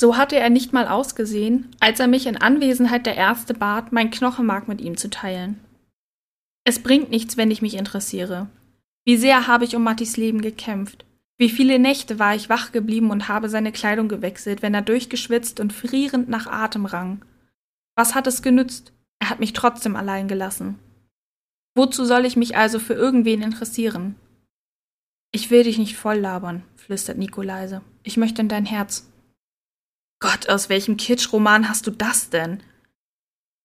So hatte er nicht mal ausgesehen, als er mich in Anwesenheit der Ärzte bat, mein Knochenmark mit ihm zu teilen. Es bringt nichts, wenn ich mich interessiere. Wie sehr habe ich um Mattis Leben gekämpft. Wie viele Nächte war ich wach geblieben und habe seine Kleidung gewechselt, wenn er durchgeschwitzt und frierend nach Atem rang. Was hat es genützt? Er hat mich trotzdem allein gelassen. Wozu soll ich mich also für irgendwen interessieren? Ich will dich nicht voll labern, flüstert Nico leise. Ich möchte in dein Herz. Gott, aus welchem Kitschroman hast du das denn?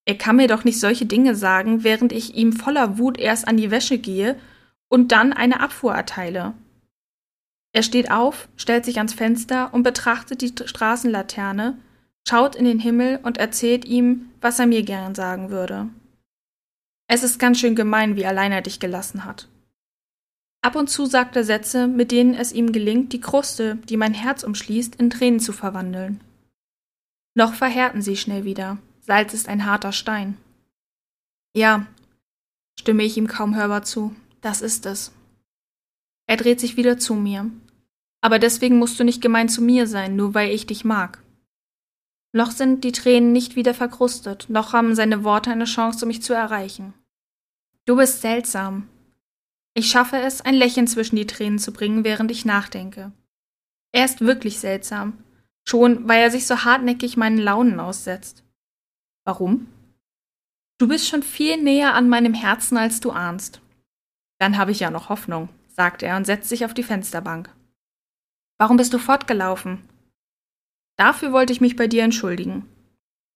Er kann mir doch nicht solche Dinge sagen, während ich ihm voller Wut erst an die Wäsche gehe und dann eine Abfuhr erteile. Er steht auf, stellt sich ans Fenster und betrachtet die Straßenlaterne, schaut in den Himmel und erzählt ihm, was er mir gern sagen würde. Es ist ganz schön gemein, wie allein er dich gelassen hat. Ab und zu sagt er Sätze, mit denen es ihm gelingt, die Kruste, die mein Herz umschließt, in Tränen zu verwandeln. Noch verhärten sie schnell wieder. Salz ist ein harter Stein. Ja, stimme ich ihm kaum hörbar zu, das ist es. Er dreht sich wieder zu mir. Aber deswegen musst du nicht gemein zu mir sein, nur weil ich dich mag. Noch sind die Tränen nicht wieder verkrustet, noch haben seine Worte eine Chance, mich zu erreichen. Du bist seltsam. Ich schaffe es, ein Lächeln zwischen die Tränen zu bringen, während ich nachdenke. Er ist wirklich seltsam, schon weil er sich so hartnäckig meinen Launen aussetzt. Warum? Du bist schon viel näher an meinem Herzen, als du ahnst. Dann habe ich ja noch Hoffnung, sagt er und setzt sich auf die Fensterbank. Warum bist du fortgelaufen? Dafür wollte ich mich bei dir entschuldigen.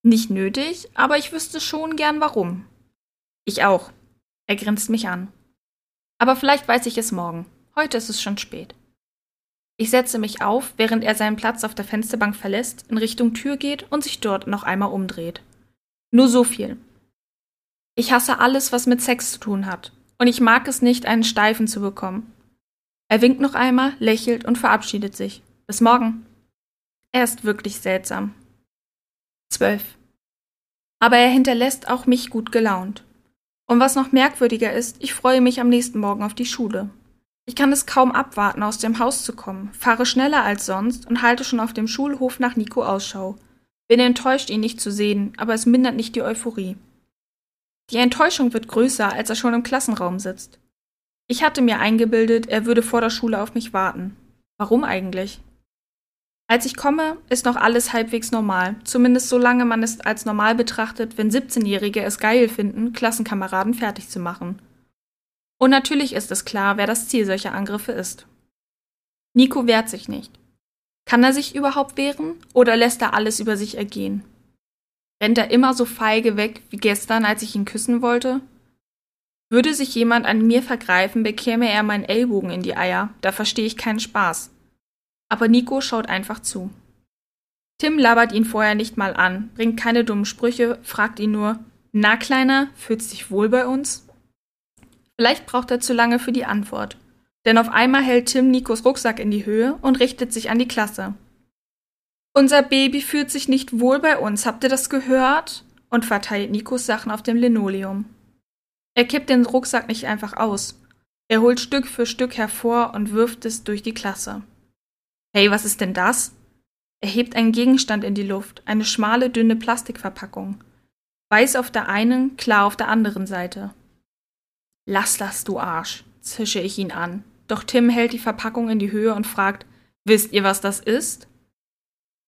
Nicht nötig, aber ich wüsste schon gern warum. Ich auch. Er grinst mich an. Aber vielleicht weiß ich es morgen. Heute ist es schon spät. Ich setze mich auf, während er seinen Platz auf der Fensterbank verlässt, in Richtung Tür geht und sich dort noch einmal umdreht. Nur so viel. Ich hasse alles, was mit Sex zu tun hat, und ich mag es nicht, einen Steifen zu bekommen. Er winkt noch einmal, lächelt und verabschiedet sich. Bis morgen. Er ist wirklich seltsam. 12. Aber er hinterlässt auch mich gut gelaunt. Und was noch merkwürdiger ist, ich freue mich am nächsten Morgen auf die Schule. Ich kann es kaum abwarten, aus dem Haus zu kommen, fahre schneller als sonst und halte schon auf dem Schulhof nach Nico Ausschau. Bin enttäuscht, ihn nicht zu sehen, aber es mindert nicht die Euphorie. Die Enttäuschung wird größer, als er schon im Klassenraum sitzt. Ich hatte mir eingebildet, er würde vor der Schule auf mich warten. Warum eigentlich? Als ich komme, ist noch alles halbwegs normal, zumindest solange man es als normal betrachtet, wenn 17-Jährige es geil finden, Klassenkameraden fertig zu machen. Und natürlich ist es klar, wer das Ziel solcher Angriffe ist. Nico wehrt sich nicht. Kann er sich überhaupt wehren oder lässt er alles über sich ergehen? Rennt er immer so feige weg wie gestern, als ich ihn küssen wollte? Würde sich jemand an mir vergreifen, bekäme er meinen Ellbogen in die Eier, da verstehe ich keinen Spaß. Aber Nico schaut einfach zu. Tim labert ihn vorher nicht mal an, bringt keine dummen Sprüche, fragt ihn nur, na Kleiner, fühlst dich wohl bei uns? Vielleicht braucht er zu lange für die Antwort. Denn auf einmal hält Tim Nikos Rucksack in die Höhe und richtet sich an die Klasse. Unser Baby fühlt sich nicht wohl bei uns, habt ihr das gehört? Und verteilt Nikos Sachen auf dem Linoleum. Er kippt den Rucksack nicht einfach aus. Er holt Stück für Stück hervor und wirft es durch die Klasse. Hey, was ist denn das? Er hebt einen Gegenstand in die Luft, eine schmale, dünne Plastikverpackung. Weiß auf der einen, klar auf der anderen Seite. Lass das, du Arsch, zische ich ihn an. Doch Tim hält die Verpackung in die Höhe und fragt, wisst ihr, was das ist?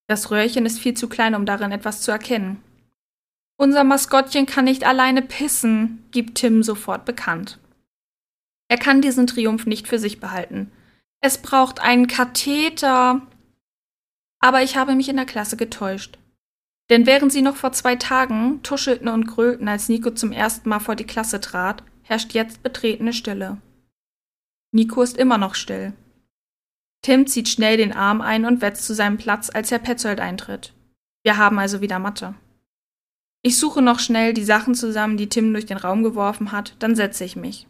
Das Röhrchen ist viel zu klein, um darin etwas zu erkennen. Unser Maskottchen kann nicht alleine pissen, gibt Tim sofort bekannt. Er kann diesen Triumph nicht für sich behalten. Es braucht einen Katheter. Aber ich habe mich in der Klasse getäuscht. Denn während sie noch vor zwei Tagen tuschelten und grölten, als Nico zum ersten Mal vor die Klasse trat, herrscht jetzt betretene Stille. Nico ist immer noch still. Tim zieht schnell den Arm ein und wetzt zu seinem Platz, als Herr Petzold eintritt. Wir haben also wieder Mathe. Ich suche noch schnell die Sachen zusammen, die Tim durch den Raum geworfen hat, dann setze ich mich.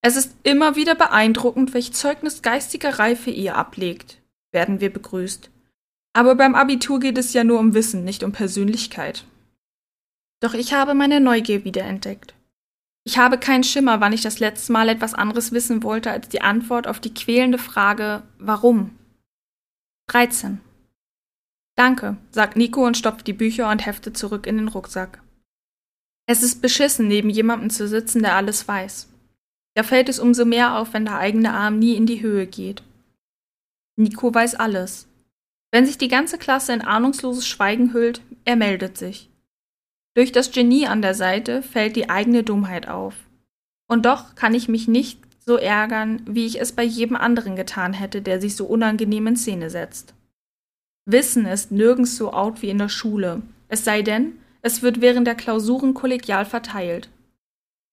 Es ist immer wieder beeindruckend, welch Zeugnis geistiger Reife ihr ablegt, werden wir begrüßt. Aber beim Abitur geht es ja nur um Wissen, nicht um Persönlichkeit. Doch ich habe meine Neugier wiederentdeckt. Ich habe keinen Schimmer, wann ich das letzte Mal etwas anderes wissen wollte als die Antwort auf die quälende Frage Warum? 13. Danke, sagt Nico und stopft die Bücher und Hefte zurück in den Rucksack. Es ist beschissen, neben jemandem zu sitzen, der alles weiß. Da fällt es umso mehr auf, wenn der eigene Arm nie in die Höhe geht. Nico weiß alles. Wenn sich die ganze Klasse in ahnungsloses Schweigen hüllt, er meldet sich. Durch das Genie an der Seite fällt die eigene Dummheit auf. Und doch kann ich mich nicht so ärgern, wie ich es bei jedem anderen getan hätte, der sich so unangenehm in Szene setzt. Wissen ist nirgends so out wie in der Schule, es sei denn, es wird während der Klausuren kollegial verteilt.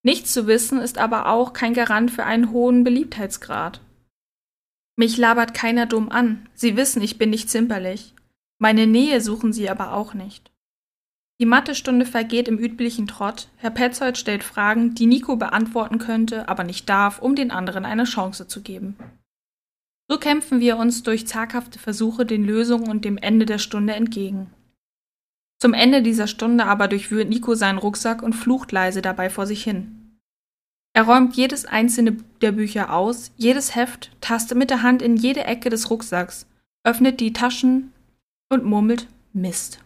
Nichts zu wissen ist aber auch kein Garant für einen hohen Beliebtheitsgrad. Mich labert keiner dumm an. Sie wissen, ich bin nicht zimperlich. Meine Nähe suchen sie aber auch nicht. Die Mathestunde vergeht im üblichen Trott. Herr Petzold stellt Fragen, die Nico beantworten könnte, aber nicht darf, um den anderen eine Chance zu geben. So kämpfen wir uns durch zaghafte Versuche den Lösungen und dem Ende der Stunde entgegen. Zum Ende dieser Stunde aber durchwühlt Nico seinen Rucksack und flucht leise dabei vor sich hin. Er räumt jedes einzelne der Bücher aus, jedes Heft, tastet mit der Hand in jede Ecke des Rucksacks, öffnet die Taschen und murmelt Mist.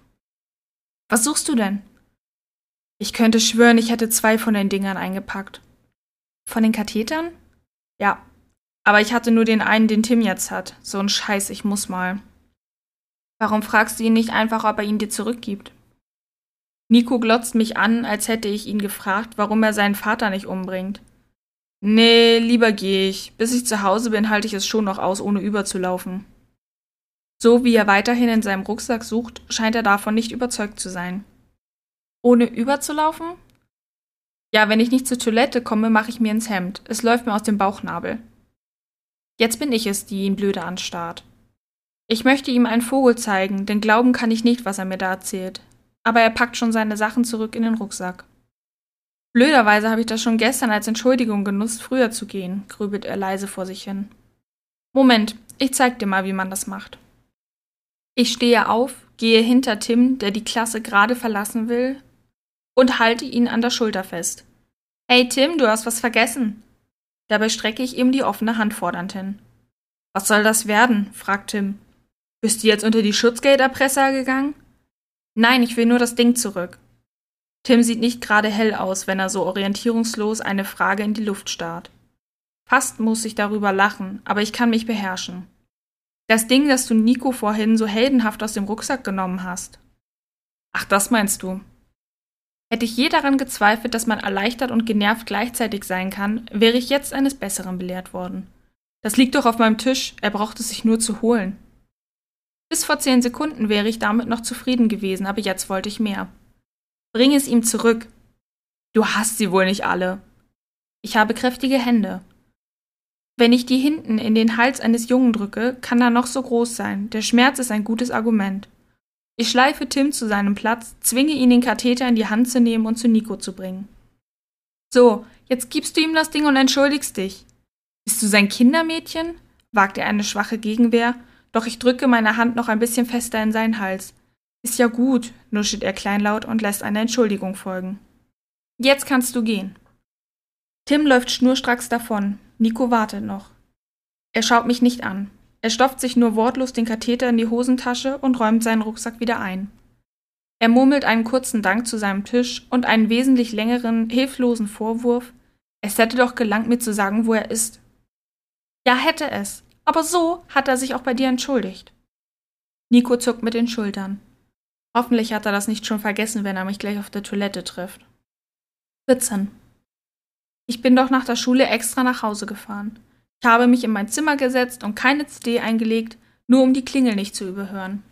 Was suchst du denn? Ich könnte schwören, ich hätte zwei von den Dingern eingepackt. Von den Kathetern? Ja. Aber ich hatte nur den einen, den Tim jetzt hat. So ein Scheiß, ich muss mal. Warum fragst du ihn nicht einfach, ob er ihn dir zurückgibt? Nico glotzt mich an, als hätte ich ihn gefragt, warum er seinen Vater nicht umbringt. Nee, lieber gehe ich. Bis ich zu Hause bin, halte ich es schon noch aus, ohne überzulaufen. So wie er weiterhin in seinem Rucksack sucht, scheint er davon nicht überzeugt zu sein. Ohne überzulaufen? Ja, wenn ich nicht zur Toilette komme, mache ich mir ins Hemd. Es läuft mir aus dem Bauchnabel. Jetzt bin ich es, die ihn blöde anstarrt. Ich möchte ihm einen Vogel zeigen, denn glauben kann ich nicht, was er mir da erzählt. Aber er packt schon seine Sachen zurück in den Rucksack. Blöderweise habe ich das schon gestern als Entschuldigung genutzt, früher zu gehen, grübelt er leise vor sich hin. Moment, ich zeig dir mal, wie man das macht. Ich stehe auf, gehe hinter Tim, der die Klasse gerade verlassen will, und halte ihn an der Schulter fest. Hey Tim, du hast was vergessen. Dabei strecke ich ihm die offene Hand fordernd hin. Was soll das werden? fragt Tim. Bist du jetzt unter die Schutzgelderpresser gegangen? Nein, ich will nur das Ding zurück. Tim sieht nicht gerade hell aus, wenn er so orientierungslos eine Frage in die Luft starrt. Fast muss ich darüber lachen, aber ich kann mich beherrschen. Das Ding, das du Nico vorhin so heldenhaft aus dem Rucksack genommen hast. Ach, das meinst du. Hätte ich je daran gezweifelt, dass man erleichtert und genervt gleichzeitig sein kann, wäre ich jetzt eines Besseren belehrt worden. Das liegt doch auf meinem Tisch, er braucht es sich nur zu holen. Bis vor zehn Sekunden wäre ich damit noch zufrieden gewesen, aber jetzt wollte ich mehr. Bring es ihm zurück. Du hast sie wohl nicht alle. Ich habe kräftige Hände. Wenn ich die hinten in den Hals eines Jungen drücke, kann er noch so groß sein. Der Schmerz ist ein gutes Argument. Ich schleife Tim zu seinem Platz, zwinge ihn, den Katheter in die Hand zu nehmen und zu Nico zu bringen. So, jetzt gibst du ihm das Ding und entschuldigst dich. Bist du sein Kindermädchen? wagt er eine schwache Gegenwehr, doch ich drücke meine Hand noch ein bisschen fester in seinen Hals. Ist ja gut, nuschelt er kleinlaut und lässt eine Entschuldigung folgen. Jetzt kannst du gehen. Tim läuft schnurstracks davon. Nico wartet noch. Er schaut mich nicht an. Er stopft sich nur wortlos den Katheter in die Hosentasche und räumt seinen Rucksack wieder ein. Er murmelt einen kurzen Dank zu seinem Tisch und einen wesentlich längeren, hilflosen Vorwurf. Es hätte doch gelangt, mir zu sagen, wo er ist. Ja, hätte es. Aber so hat er sich auch bei dir entschuldigt. Nico zuckt mit den Schultern. Hoffentlich hat er das nicht schon vergessen, wenn er mich gleich auf der Toilette trifft. 14. Ich bin doch nach der Schule extra nach Hause gefahren. Ich habe mich in mein Zimmer gesetzt und keine CD eingelegt, nur um die Klingel nicht zu überhören.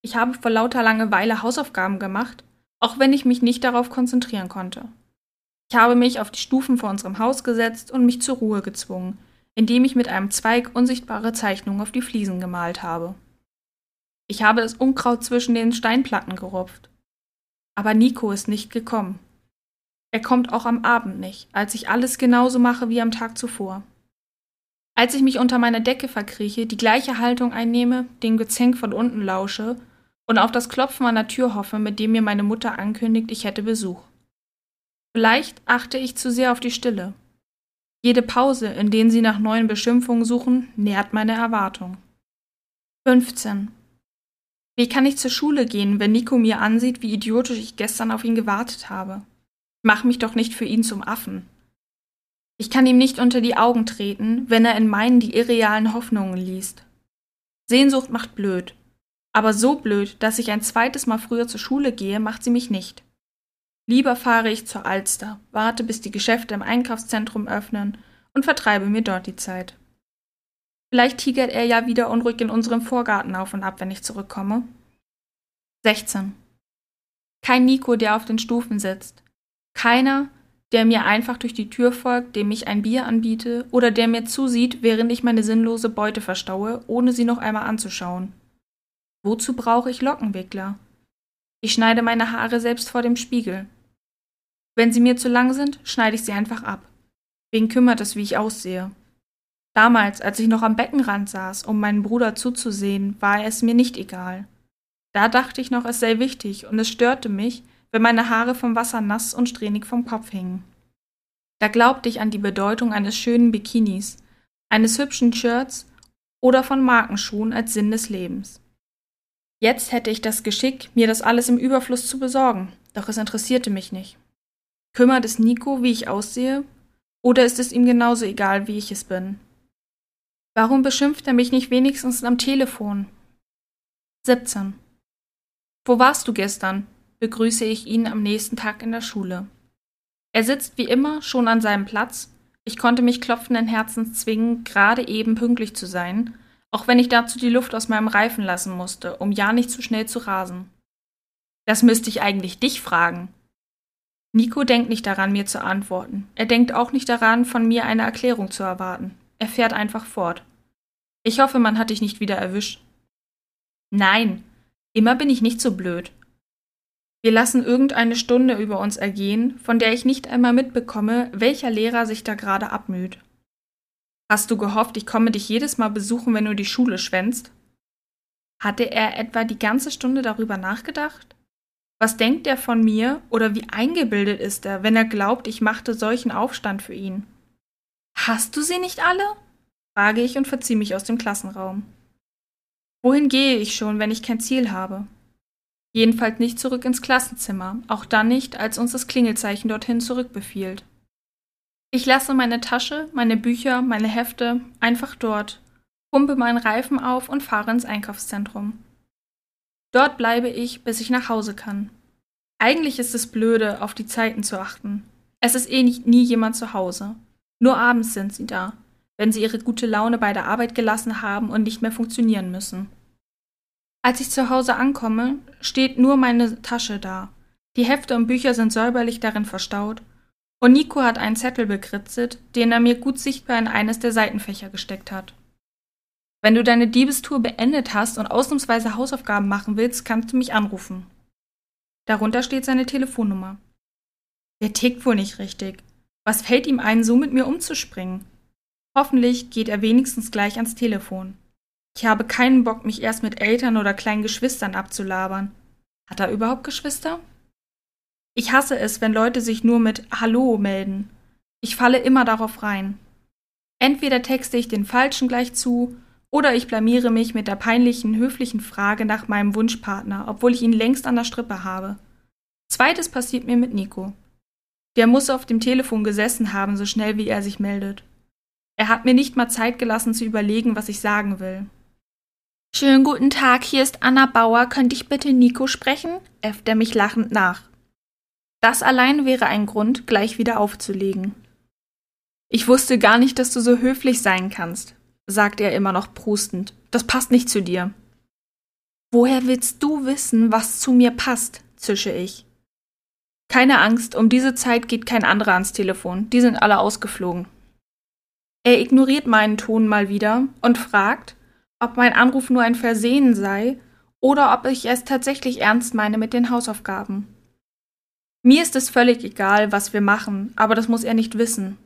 Ich habe vor lauter Langeweile Hausaufgaben gemacht, auch wenn ich mich nicht darauf konzentrieren konnte. Ich habe mich auf die Stufen vor unserem Haus gesetzt und mich zur Ruhe gezwungen, indem ich mit einem Zweig unsichtbare Zeichnungen auf die Fliesen gemalt habe. Ich habe das Unkraut zwischen den Steinplatten gerupft. Aber Nico ist nicht gekommen. Er kommt auch am Abend nicht, als ich alles genauso mache wie am Tag zuvor. Als ich mich unter meine Decke verkrieche, die gleiche Haltung einnehme, dem Gezänk von unten lausche und auf das Klopfen an der Tür hoffe, mit dem mir meine Mutter ankündigt, ich hätte Besuch. Vielleicht achte ich zu sehr auf die Stille. Jede Pause, in denen sie nach neuen Beschimpfungen suchen, nährt meine Erwartung. 15. Wie kann ich zur Schule gehen, wenn Nico mir ansieht, wie idiotisch ich gestern auf ihn gewartet habe? Mach mich doch nicht für ihn zum Affen. Ich kann ihm nicht unter die Augen treten, wenn er in meinen die irrealen Hoffnungen liest. Sehnsucht macht blöd. Aber so blöd, dass ich ein zweites Mal früher zur Schule gehe, macht sie mich nicht. Lieber fahre ich zur Alster, warte, bis die Geschäfte im Einkaufszentrum öffnen und vertreibe mir dort die Zeit. Vielleicht tigert er ja wieder unruhig in unserem Vorgarten auf und ab, wenn ich zurückkomme. 16. Kein Nico, der auf den Stufen sitzt. Keiner, der mir einfach durch die Tür folgt, dem ich ein Bier anbiete oder der mir zusieht, während ich meine sinnlose Beute verstaue, ohne sie noch einmal anzuschauen. Wozu brauche ich Lockenwickler? Ich schneide meine Haare selbst vor dem Spiegel. Wenn sie mir zu lang sind, schneide ich sie einfach ab. Wen kümmert es, wie ich aussehe? Damals, als ich noch am Beckenrand saß, um meinen Bruder zuzusehen, war es mir nicht egal. Da dachte ich noch, es sei wichtig, und es störte mich, wenn meine Haare vom Wasser nass und strähnig vom Kopf hingen. Da glaubte ich an die Bedeutung eines schönen Bikinis, eines hübschen Shirts oder von Markenschuhen als Sinn des Lebens. Jetzt hätte ich das Geschick, mir das alles im Überfluss zu besorgen, doch es interessierte mich nicht. Kümmert es Nico, wie ich aussehe? Oder ist es ihm genauso egal, wie ich es bin? Warum beschimpft er mich nicht wenigstens am Telefon? 17. Wo warst du gestern? begrüße ich ihn am nächsten Tag in der Schule. Er sitzt wie immer schon an seinem Platz. Ich konnte mich klopfenden Herzens zwingen, gerade eben pünktlich zu sein, auch wenn ich dazu die Luft aus meinem Reifen lassen musste, um ja nicht zu schnell zu rasen. Das müsste ich eigentlich dich fragen. Nico denkt nicht daran, mir zu antworten. Er denkt auch nicht daran, von mir eine Erklärung zu erwarten. Er fährt einfach fort. Ich hoffe, man hat dich nicht wieder erwischt. Nein, immer bin ich nicht so blöd. Wir lassen irgendeine Stunde über uns ergehen, von der ich nicht einmal mitbekomme, welcher Lehrer sich da gerade abmüht. Hast du gehofft, ich komme dich jedes Mal besuchen, wenn du die Schule schwänzt? Hatte er etwa die ganze Stunde darüber nachgedacht? Was denkt er von mir oder wie eingebildet ist er, wenn er glaubt, ich machte solchen Aufstand für ihn? Hast du sie nicht alle? frage ich und verziehe mich aus dem Klassenraum. Wohin gehe ich schon, wenn ich kein Ziel habe? Jedenfalls nicht zurück ins Klassenzimmer, auch dann nicht, als uns das Klingelzeichen dorthin zurückbefiehlt. Ich lasse meine Tasche, meine Bücher, meine Hefte einfach dort, pumpe meinen Reifen auf und fahre ins Einkaufszentrum. Dort bleibe ich, bis ich nach Hause kann. Eigentlich ist es blöde, auf die Zeiten zu achten. Es ist eh nicht, nie jemand zu Hause. Nur abends sind sie da, wenn sie ihre gute Laune bei der Arbeit gelassen haben und nicht mehr funktionieren müssen. Als ich zu Hause ankomme, steht nur meine Tasche da. Die Hefte und Bücher sind säuberlich darin verstaut und Nico hat einen Zettel bekritzelt, den er mir gut sichtbar in eines der Seitenfächer gesteckt hat. Wenn du deine Diebestour beendet hast und ausnahmsweise Hausaufgaben machen willst, kannst du mich anrufen. Darunter steht seine Telefonnummer. Der tickt wohl nicht richtig. Was fällt ihm ein, so mit mir umzuspringen? Hoffentlich geht er wenigstens gleich ans Telefon. Ich habe keinen Bock, mich erst mit Eltern oder kleinen Geschwistern abzulabern. Hat er überhaupt Geschwister? Ich hasse es, wenn Leute sich nur mit Hallo melden. Ich falle immer darauf rein. Entweder texte ich den Falschen gleich zu, oder ich blamiere mich mit der peinlichen, höflichen Frage nach meinem Wunschpartner, obwohl ich ihn längst an der Strippe habe. Zweites passiert mir mit Nico. Der muss auf dem Telefon gesessen haben, so schnell wie er sich meldet. Er hat mir nicht mal Zeit gelassen zu überlegen, was ich sagen will. Schönen guten Tag, hier ist Anna Bauer. Könnte ich bitte Nico sprechen? äfft er mich lachend nach. Das allein wäre ein Grund, gleich wieder aufzulegen. Ich wusste gar nicht, dass du so höflich sein kannst, sagt er immer noch prustend. Das passt nicht zu dir. Woher willst du wissen, was zu mir passt? zische ich. Keine Angst, um diese Zeit geht kein anderer ans Telefon, die sind alle ausgeflogen. Er ignoriert meinen Ton mal wieder und fragt, ob mein Anruf nur ein Versehen sei oder ob ich es tatsächlich ernst meine mit den Hausaufgaben. Mir ist es völlig egal, was wir machen, aber das muss er nicht wissen.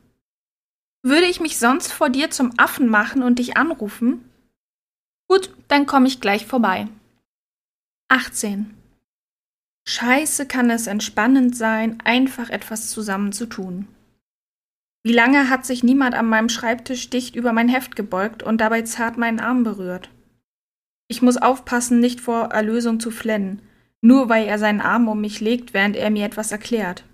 Würde ich mich sonst vor dir zum Affen machen und dich anrufen? Gut, dann komme ich gleich vorbei. 18. Scheiße kann es entspannend sein, einfach etwas zusammen zu tun. Wie lange hat sich niemand an meinem Schreibtisch dicht über mein Heft gebeugt und dabei zart meinen Arm berührt? Ich muss aufpassen, nicht vor Erlösung zu flennen, nur weil er seinen Arm um mich legt, während er mir etwas erklärt.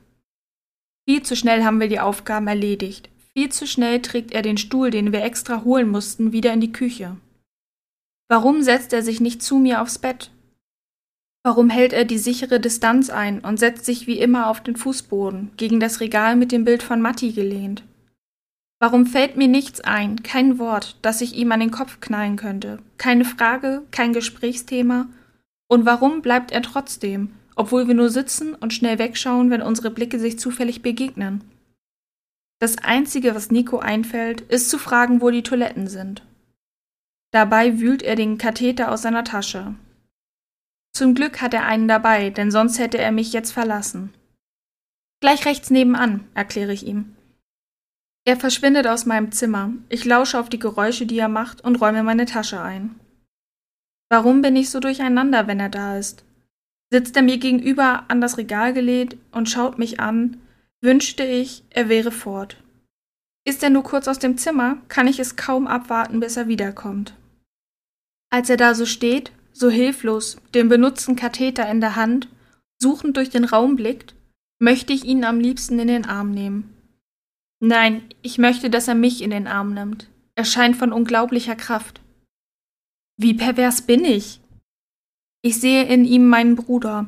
Viel zu schnell haben wir die Aufgaben erledigt. Viel zu schnell trägt er den Stuhl, den wir extra holen mussten, wieder in die Küche. Warum setzt er sich nicht zu mir aufs Bett? Warum hält er die sichere Distanz ein und setzt sich wie immer auf den Fußboden, gegen das Regal mit dem Bild von Matti gelehnt? Warum fällt mir nichts ein, kein Wort, das ich ihm an den Kopf knallen könnte, keine Frage, kein Gesprächsthema und warum bleibt er trotzdem, obwohl wir nur sitzen und schnell wegschauen, wenn unsere Blicke sich zufällig begegnen? Das Einzige, was Nico einfällt, ist zu fragen, wo die Toiletten sind. Dabei wühlt er den Katheter aus seiner Tasche. Zum Glück hat er einen dabei, denn sonst hätte er mich jetzt verlassen. Gleich rechts nebenan, erkläre ich ihm. Er verschwindet aus meinem Zimmer. Ich lausche auf die Geräusche, die er macht, und räume meine Tasche ein. Warum bin ich so durcheinander, wenn er da ist? Sitzt er mir gegenüber an das Regal gelehnt und schaut mich an, wünschte ich, er wäre fort. Ist er nur kurz aus dem Zimmer, kann ich es kaum abwarten, bis er wiederkommt. Als er da so steht, so hilflos, den benutzten Katheter in der Hand, suchend durch den Raum blickt, möchte ich ihn am liebsten in den Arm nehmen. Nein, ich möchte, dass er mich in den Arm nimmt. Er scheint von unglaublicher Kraft. Wie pervers bin ich? Ich sehe in ihm meinen Bruder.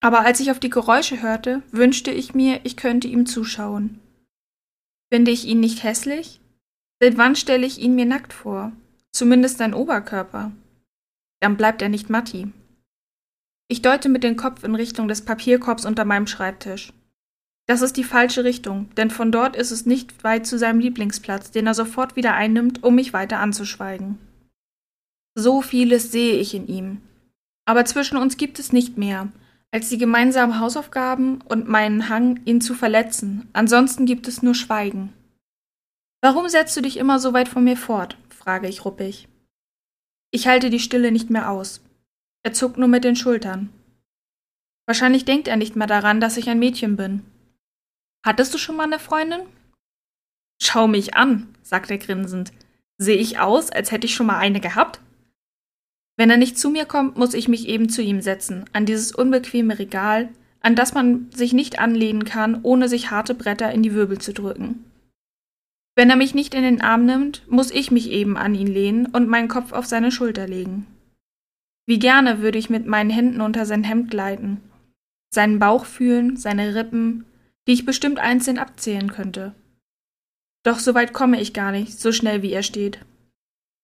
Aber als ich auf die Geräusche hörte, wünschte ich mir, ich könnte ihm zuschauen. Finde ich ihn nicht hässlich? Seit wann stelle ich ihn mir nackt vor? Zumindest sein Oberkörper. Dann bleibt er nicht Matti. Ich deute mit dem Kopf in Richtung des Papierkorbs unter meinem Schreibtisch. Das ist die falsche Richtung, denn von dort ist es nicht weit zu seinem Lieblingsplatz, den er sofort wieder einnimmt, um mich weiter anzuschweigen. So vieles sehe ich in ihm. Aber zwischen uns gibt es nicht mehr, als die gemeinsamen Hausaufgaben und meinen Hang, ihn zu verletzen. Ansonsten gibt es nur Schweigen. Warum setzt du dich immer so weit von mir fort? frage ich ruppig. Ich halte die Stille nicht mehr aus. Er zuckt nur mit den Schultern. Wahrscheinlich denkt er nicht mehr daran, dass ich ein Mädchen bin. Hattest du schon mal eine Freundin? Schau mich an, sagt er grinsend. Sehe ich aus, als hätte ich schon mal eine gehabt? Wenn er nicht zu mir kommt, muss ich mich eben zu ihm setzen, an dieses unbequeme Regal, an das man sich nicht anlehnen kann, ohne sich harte Bretter in die Wirbel zu drücken. Wenn er mich nicht in den Arm nimmt, muss ich mich eben an ihn lehnen und meinen Kopf auf seine Schulter legen. Wie gerne würde ich mit meinen Händen unter sein Hemd gleiten, seinen Bauch fühlen, seine Rippen, die ich bestimmt einzeln abzählen könnte. Doch so weit komme ich gar nicht, so schnell wie er steht.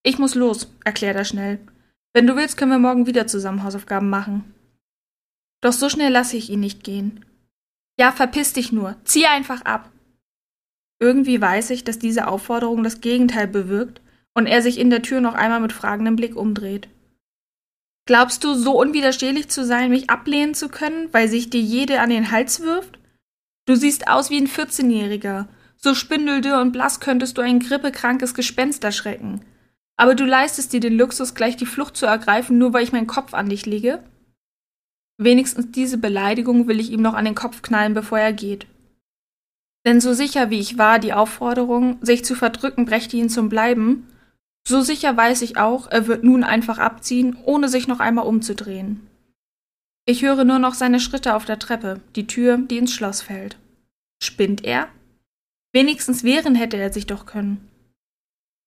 Ich muss los, erklärt er schnell. Wenn du willst, können wir morgen wieder zusammen Hausaufgaben machen. Doch so schnell lasse ich ihn nicht gehen. Ja, verpiss dich nur, zieh einfach ab. Irgendwie weiß ich, dass diese Aufforderung das Gegenteil bewirkt und er sich in der Tür noch einmal mit fragendem Blick umdreht. Glaubst du, so unwiderstehlich zu sein, mich ablehnen zu können, weil sich dir jede an den Hals wirft? Du siehst aus wie ein 14-Jähriger. So spindeldürr und blass könntest du ein grippekrankes Gespenst erschrecken. Aber du leistest dir den Luxus, gleich die Flucht zu ergreifen, nur weil ich meinen Kopf an dich lege? Wenigstens diese Beleidigung will ich ihm noch an den Kopf knallen, bevor er geht. Denn so sicher wie ich war, die Aufforderung, sich zu verdrücken, brächte ihn zum Bleiben, so sicher weiß ich auch, er wird nun einfach abziehen, ohne sich noch einmal umzudrehen. Ich höre nur noch seine Schritte auf der Treppe, die Tür, die ins Schloss fällt. Spinnt er? Wenigstens wehren hätte er sich doch können.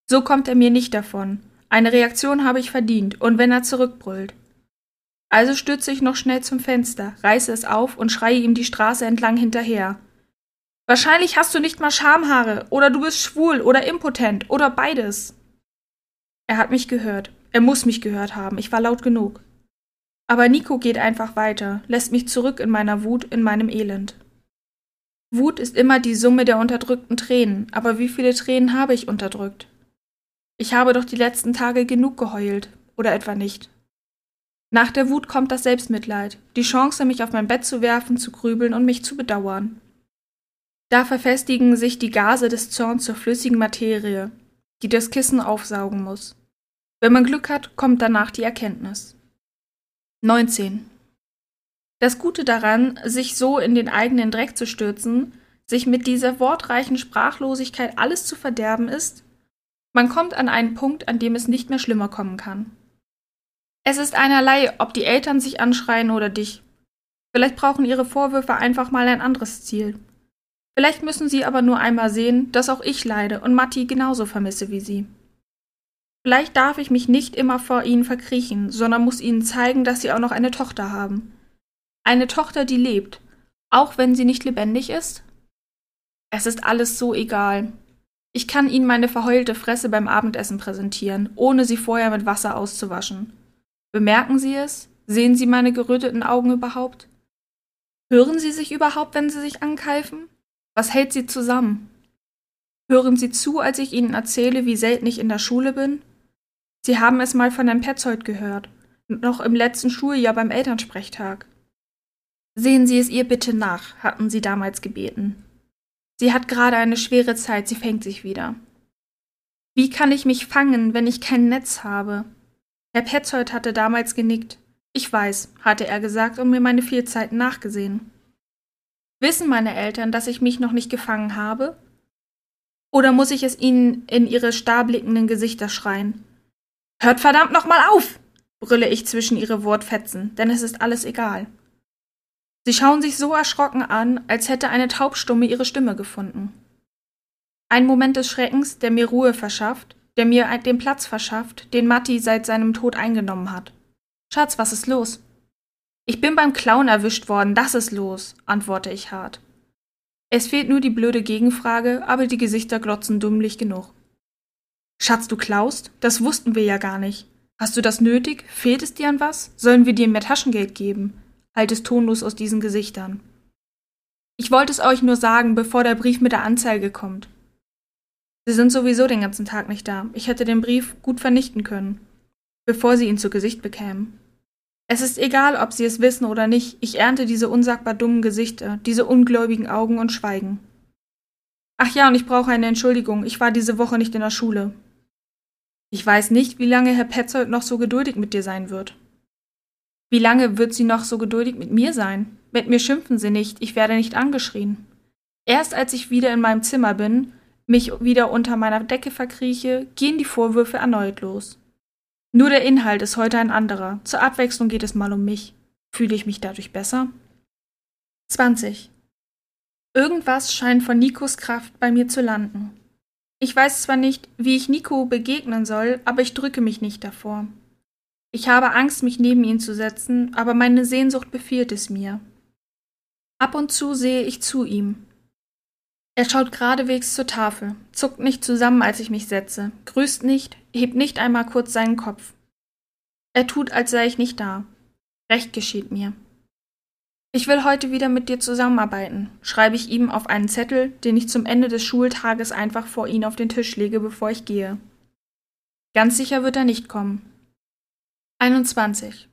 So kommt er mir nicht davon. Eine Reaktion habe ich verdient, und wenn er zurückbrüllt. Also stürze ich noch schnell zum Fenster, reiße es auf und schreie ihm die Straße entlang hinterher. Wahrscheinlich hast du nicht mal Schamhaare, oder du bist schwul oder impotent, oder beides. Er hat mich gehört. Er muss mich gehört haben. Ich war laut genug. Aber Nico geht einfach weiter, lässt mich zurück in meiner Wut, in meinem Elend. Wut ist immer die Summe der unterdrückten Tränen, aber wie viele Tränen habe ich unterdrückt? Ich habe doch die letzten Tage genug geheult, oder etwa nicht? Nach der Wut kommt das Selbstmitleid, die Chance, mich auf mein Bett zu werfen, zu grübeln und mich zu bedauern. Da verfestigen sich die Gase des Zorns zur flüssigen Materie, die das Kissen aufsaugen muss. Wenn man Glück hat, kommt danach die Erkenntnis. 19. Das Gute daran, sich so in den eigenen Dreck zu stürzen, sich mit dieser wortreichen Sprachlosigkeit alles zu verderben ist, man kommt an einen Punkt, an dem es nicht mehr schlimmer kommen kann. Es ist einerlei, ob die Eltern sich anschreien oder dich. Vielleicht brauchen ihre Vorwürfe einfach mal ein anderes Ziel. Vielleicht müssen sie aber nur einmal sehen, dass auch ich leide und Matti genauso vermisse wie sie. Vielleicht darf ich mich nicht immer vor ihnen verkriechen, sondern muss ihnen zeigen, dass sie auch noch eine Tochter haben. Eine Tochter, die lebt, auch wenn sie nicht lebendig ist? Es ist alles so egal. Ich kann ihnen meine verheulte Fresse beim Abendessen präsentieren, ohne sie vorher mit Wasser auszuwaschen. Bemerken Sie es? Sehen Sie meine geröteten Augen überhaupt? Hören Sie sich überhaupt, wenn Sie sich ankeifen? Was hält sie zusammen? Hören Sie zu, als ich Ihnen erzähle, wie selten ich in der Schule bin? Sie haben es mal von Herrn Petzold gehört, noch im letzten Schuljahr beim Elternsprechtag. Sehen Sie es ihr bitte nach, hatten Sie damals gebeten. Sie hat gerade eine schwere Zeit, sie fängt sich wieder. Wie kann ich mich fangen, wenn ich kein Netz habe? Herr Petzold hatte damals genickt. Ich weiß, hatte er gesagt und mir meine Fehlzeiten nachgesehen. Wissen meine Eltern, dass ich mich noch nicht gefangen habe? Oder muss ich es ihnen in ihre starrblickenden Gesichter schreien? Hört verdammt noch mal auf! brülle ich zwischen ihre Wortfetzen, denn es ist alles egal. Sie schauen sich so erschrocken an, als hätte eine Taubstumme ihre Stimme gefunden. Ein Moment des Schreckens, der mir Ruhe verschafft, der mir den Platz verschafft, den Matti seit seinem Tod eingenommen hat. Schatz, was ist los? Ich bin beim Clown erwischt worden, das ist los, antworte ich hart. Es fehlt nur die blöde Gegenfrage, aber die Gesichter glotzen dummlich genug. Schatz, du klaust? Das wussten wir ja gar nicht. Hast du das nötig? Fehlt es dir an was? Sollen wir dir mehr Taschengeld geben? Halt es tonlos aus diesen Gesichtern. Ich wollte es euch nur sagen, bevor der Brief mit der Anzeige kommt. Sie sind sowieso den ganzen Tag nicht da. Ich hätte den Brief gut vernichten können, bevor sie ihn zu Gesicht bekämen. Es ist egal, ob sie es wissen oder nicht, ich ernte diese unsagbar dummen Gesichter, diese ungläubigen Augen und Schweigen. Ach ja, und ich brauche eine Entschuldigung, ich war diese Woche nicht in der Schule. Ich weiß nicht, wie lange Herr Petzold noch so geduldig mit dir sein wird. Wie lange wird sie noch so geduldig mit mir sein? Mit mir schimpfen sie nicht, ich werde nicht angeschrien. Erst als ich wieder in meinem Zimmer bin, mich wieder unter meiner Decke verkrieche, gehen die Vorwürfe erneut los. Nur der Inhalt ist heute ein anderer. Zur Abwechslung geht es mal um mich. Fühle ich mich dadurch besser? 20. Irgendwas scheint von Nikos Kraft bei mir zu landen. Ich weiß zwar nicht, wie ich Nico begegnen soll, aber ich drücke mich nicht davor. Ich habe Angst, mich neben ihn zu setzen, aber meine Sehnsucht befiehlt es mir. Ab und zu sehe ich zu ihm. Er schaut geradewegs zur Tafel, zuckt nicht zusammen, als ich mich setze, grüßt nicht, hebt nicht einmal kurz seinen Kopf. Er tut, als sei ich nicht da. Recht geschieht mir. Ich will heute wieder mit dir zusammenarbeiten, schreibe ich ihm auf einen Zettel, den ich zum Ende des Schultages einfach vor ihn auf den Tisch lege, bevor ich gehe. Ganz sicher wird er nicht kommen. 21.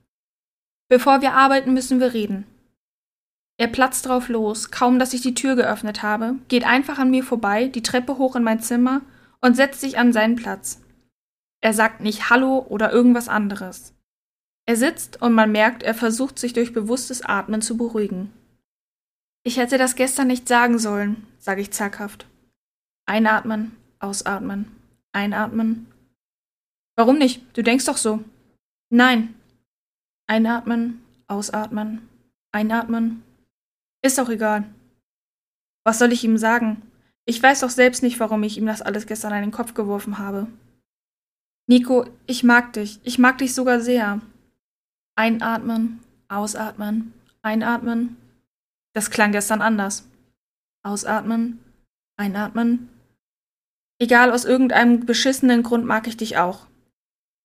Bevor wir arbeiten, müssen wir reden. Er platzt drauf los, kaum dass ich die Tür geöffnet habe, geht einfach an mir vorbei, die Treppe hoch in mein Zimmer und setzt sich an seinen Platz. Er sagt nicht Hallo oder irgendwas anderes. Er sitzt und man merkt, er versucht sich durch bewusstes Atmen zu beruhigen. Ich hätte das gestern nicht sagen sollen, sage ich zaghaft. Einatmen, ausatmen, einatmen. Warum nicht? Du denkst doch so. Nein. Einatmen, ausatmen, einatmen, ist doch egal. Was soll ich ihm sagen? Ich weiß doch selbst nicht, warum ich ihm das alles gestern an den Kopf geworfen habe. Nico, ich mag dich. Ich mag dich sogar sehr. Einatmen, ausatmen, einatmen. Das klang gestern anders. Ausatmen, einatmen. Egal, aus irgendeinem beschissenen Grund mag ich dich auch.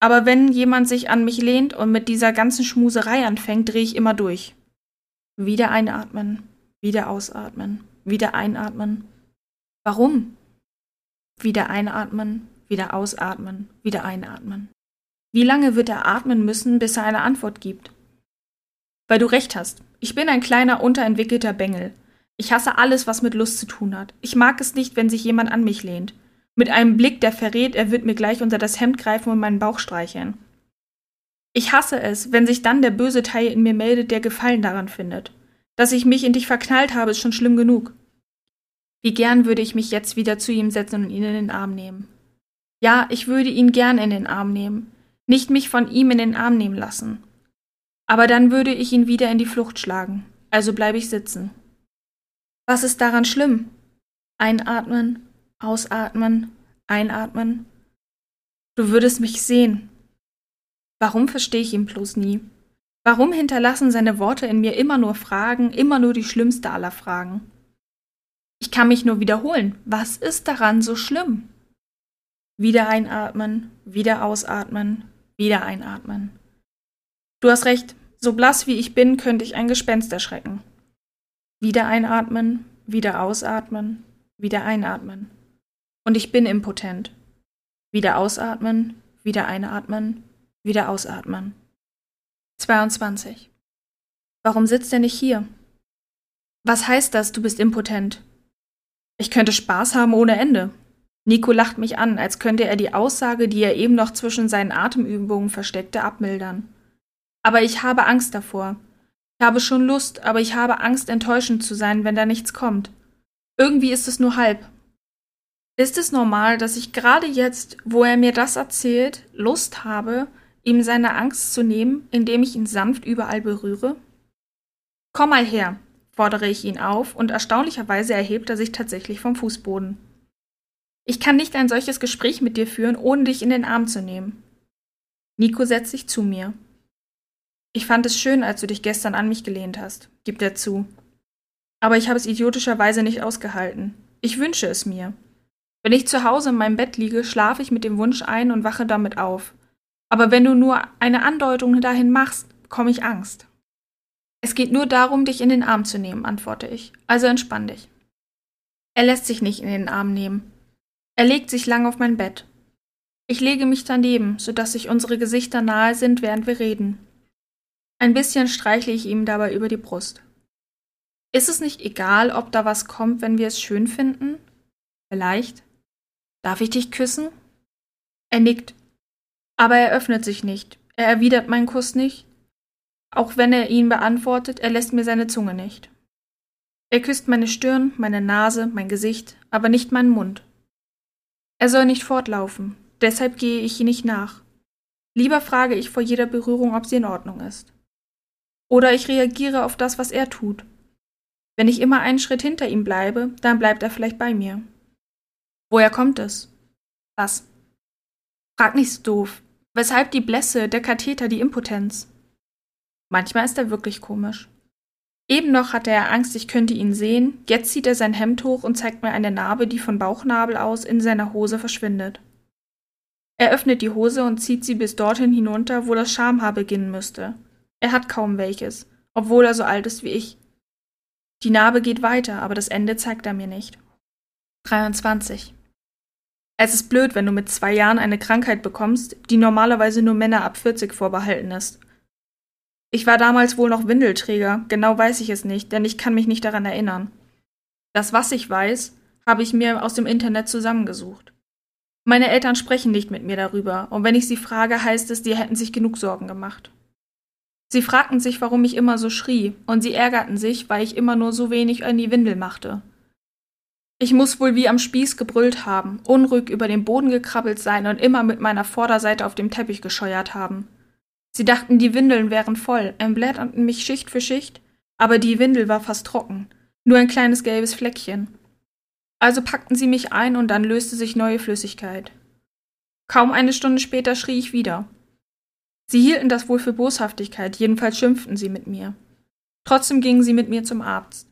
Aber wenn jemand sich an mich lehnt und mit dieser ganzen Schmuserei anfängt, drehe ich immer durch. Wieder einatmen, wieder ausatmen, wieder einatmen. Warum? Wieder einatmen, wieder ausatmen, wieder einatmen. Wie lange wird er atmen müssen, bis er eine Antwort gibt? Weil du recht hast. Ich bin ein kleiner, unterentwickelter Bengel. Ich hasse alles, was mit Lust zu tun hat. Ich mag es nicht, wenn sich jemand an mich lehnt. Mit einem Blick, der verrät, er wird mir gleich unter das Hemd greifen und meinen Bauch streicheln. Ich hasse es, wenn sich dann der böse Teil in mir meldet, der Gefallen daran findet. Dass ich mich in dich verknallt habe, ist schon schlimm genug. Wie gern würde ich mich jetzt wieder zu ihm setzen und ihn in den Arm nehmen. Ja, ich würde ihn gern in den Arm nehmen, nicht mich von ihm in den Arm nehmen lassen. Aber dann würde ich ihn wieder in die Flucht schlagen, also bleibe ich sitzen. Was ist daran schlimm? Einatmen, ausatmen, einatmen. Du würdest mich sehen, Warum verstehe ich ihn bloß nie? Warum hinterlassen seine Worte in mir immer nur Fragen, immer nur die schlimmste aller Fragen? Ich kann mich nur wiederholen. Was ist daran so schlimm? Wieder einatmen, wieder ausatmen, wieder einatmen. Du hast recht, so blass wie ich bin, könnte ich ein Gespenst erschrecken. Wieder einatmen, wieder ausatmen, wieder einatmen. Und ich bin impotent. Wieder ausatmen, wieder einatmen, wieder ausatmen. 22. Warum sitzt er nicht hier? Was heißt das, du bist impotent? Ich könnte Spaß haben ohne Ende. Nico lacht mich an, als könnte er die Aussage, die er eben noch zwischen seinen Atemübungen versteckte, abmildern. Aber ich habe Angst davor. Ich habe schon Lust, aber ich habe Angst, enttäuschend zu sein, wenn da nichts kommt. Irgendwie ist es nur halb. Ist es normal, dass ich gerade jetzt, wo er mir das erzählt, Lust habe, ihm seine Angst zu nehmen, indem ich ihn sanft überall berühre? Komm mal her, fordere ich ihn auf, und erstaunlicherweise erhebt er sich tatsächlich vom Fußboden. Ich kann nicht ein solches Gespräch mit dir führen, ohne dich in den Arm zu nehmen. Nico setzt sich zu mir. Ich fand es schön, als du dich gestern an mich gelehnt hast, gibt er zu. Aber ich habe es idiotischerweise nicht ausgehalten. Ich wünsche es mir. Wenn ich zu Hause in meinem Bett liege, schlafe ich mit dem Wunsch ein und wache damit auf. Aber wenn du nur eine Andeutung dahin machst, bekomme ich Angst. Es geht nur darum, dich in den Arm zu nehmen, antworte ich. Also entspann dich. Er lässt sich nicht in den Arm nehmen. Er legt sich lang auf mein Bett. Ich lege mich daneben, sodass sich unsere Gesichter nahe sind, während wir reden. Ein bisschen streichle ich ihm dabei über die Brust. Ist es nicht egal, ob da was kommt, wenn wir es schön finden? Vielleicht. Darf ich dich küssen? Er nickt. Aber er öffnet sich nicht. Er erwidert meinen Kuss nicht. Auch wenn er ihn beantwortet, er lässt mir seine Zunge nicht. Er küsst meine Stirn, meine Nase, mein Gesicht, aber nicht meinen Mund. Er soll nicht fortlaufen, deshalb gehe ich nicht nach. Lieber frage ich vor jeder Berührung, ob sie in Ordnung ist. Oder ich reagiere auf das, was er tut. Wenn ich immer einen Schritt hinter ihm bleibe, dann bleibt er vielleicht bei mir. Woher kommt es? Was? Frag nicht so doof. Weshalb die Blässe, der Katheter, die Impotenz? Manchmal ist er wirklich komisch. Eben noch hatte er Angst, ich könnte ihn sehen, jetzt zieht er sein Hemd hoch und zeigt mir eine Narbe, die von Bauchnabel aus in seiner Hose verschwindet. Er öffnet die Hose und zieht sie bis dorthin hinunter, wo das Schamhaar beginnen müsste. Er hat kaum welches, obwohl er so alt ist wie ich. Die Narbe geht weiter, aber das Ende zeigt er mir nicht. 23. Es ist blöd, wenn du mit zwei Jahren eine Krankheit bekommst, die normalerweise nur Männer ab 40 vorbehalten ist. Ich war damals wohl noch Windelträger, genau weiß ich es nicht, denn ich kann mich nicht daran erinnern. Das, was ich weiß, habe ich mir aus dem Internet zusammengesucht. Meine Eltern sprechen nicht mit mir darüber, und wenn ich sie frage, heißt es, die hätten sich genug Sorgen gemacht. Sie fragten sich, warum ich immer so schrie, und sie ärgerten sich, weil ich immer nur so wenig in die Windel machte. Ich muss wohl wie am Spieß gebrüllt haben, unruhig über den Boden gekrabbelt sein und immer mit meiner Vorderseite auf dem Teppich gescheuert haben. Sie dachten, die Windeln wären voll, entblätterten mich Schicht für Schicht, aber die Windel war fast trocken, nur ein kleines gelbes Fleckchen. Also packten sie mich ein und dann löste sich neue Flüssigkeit. Kaum eine Stunde später schrie ich wieder. Sie hielten das wohl für Boshaftigkeit, jedenfalls schimpften sie mit mir. Trotzdem gingen sie mit mir zum Arzt.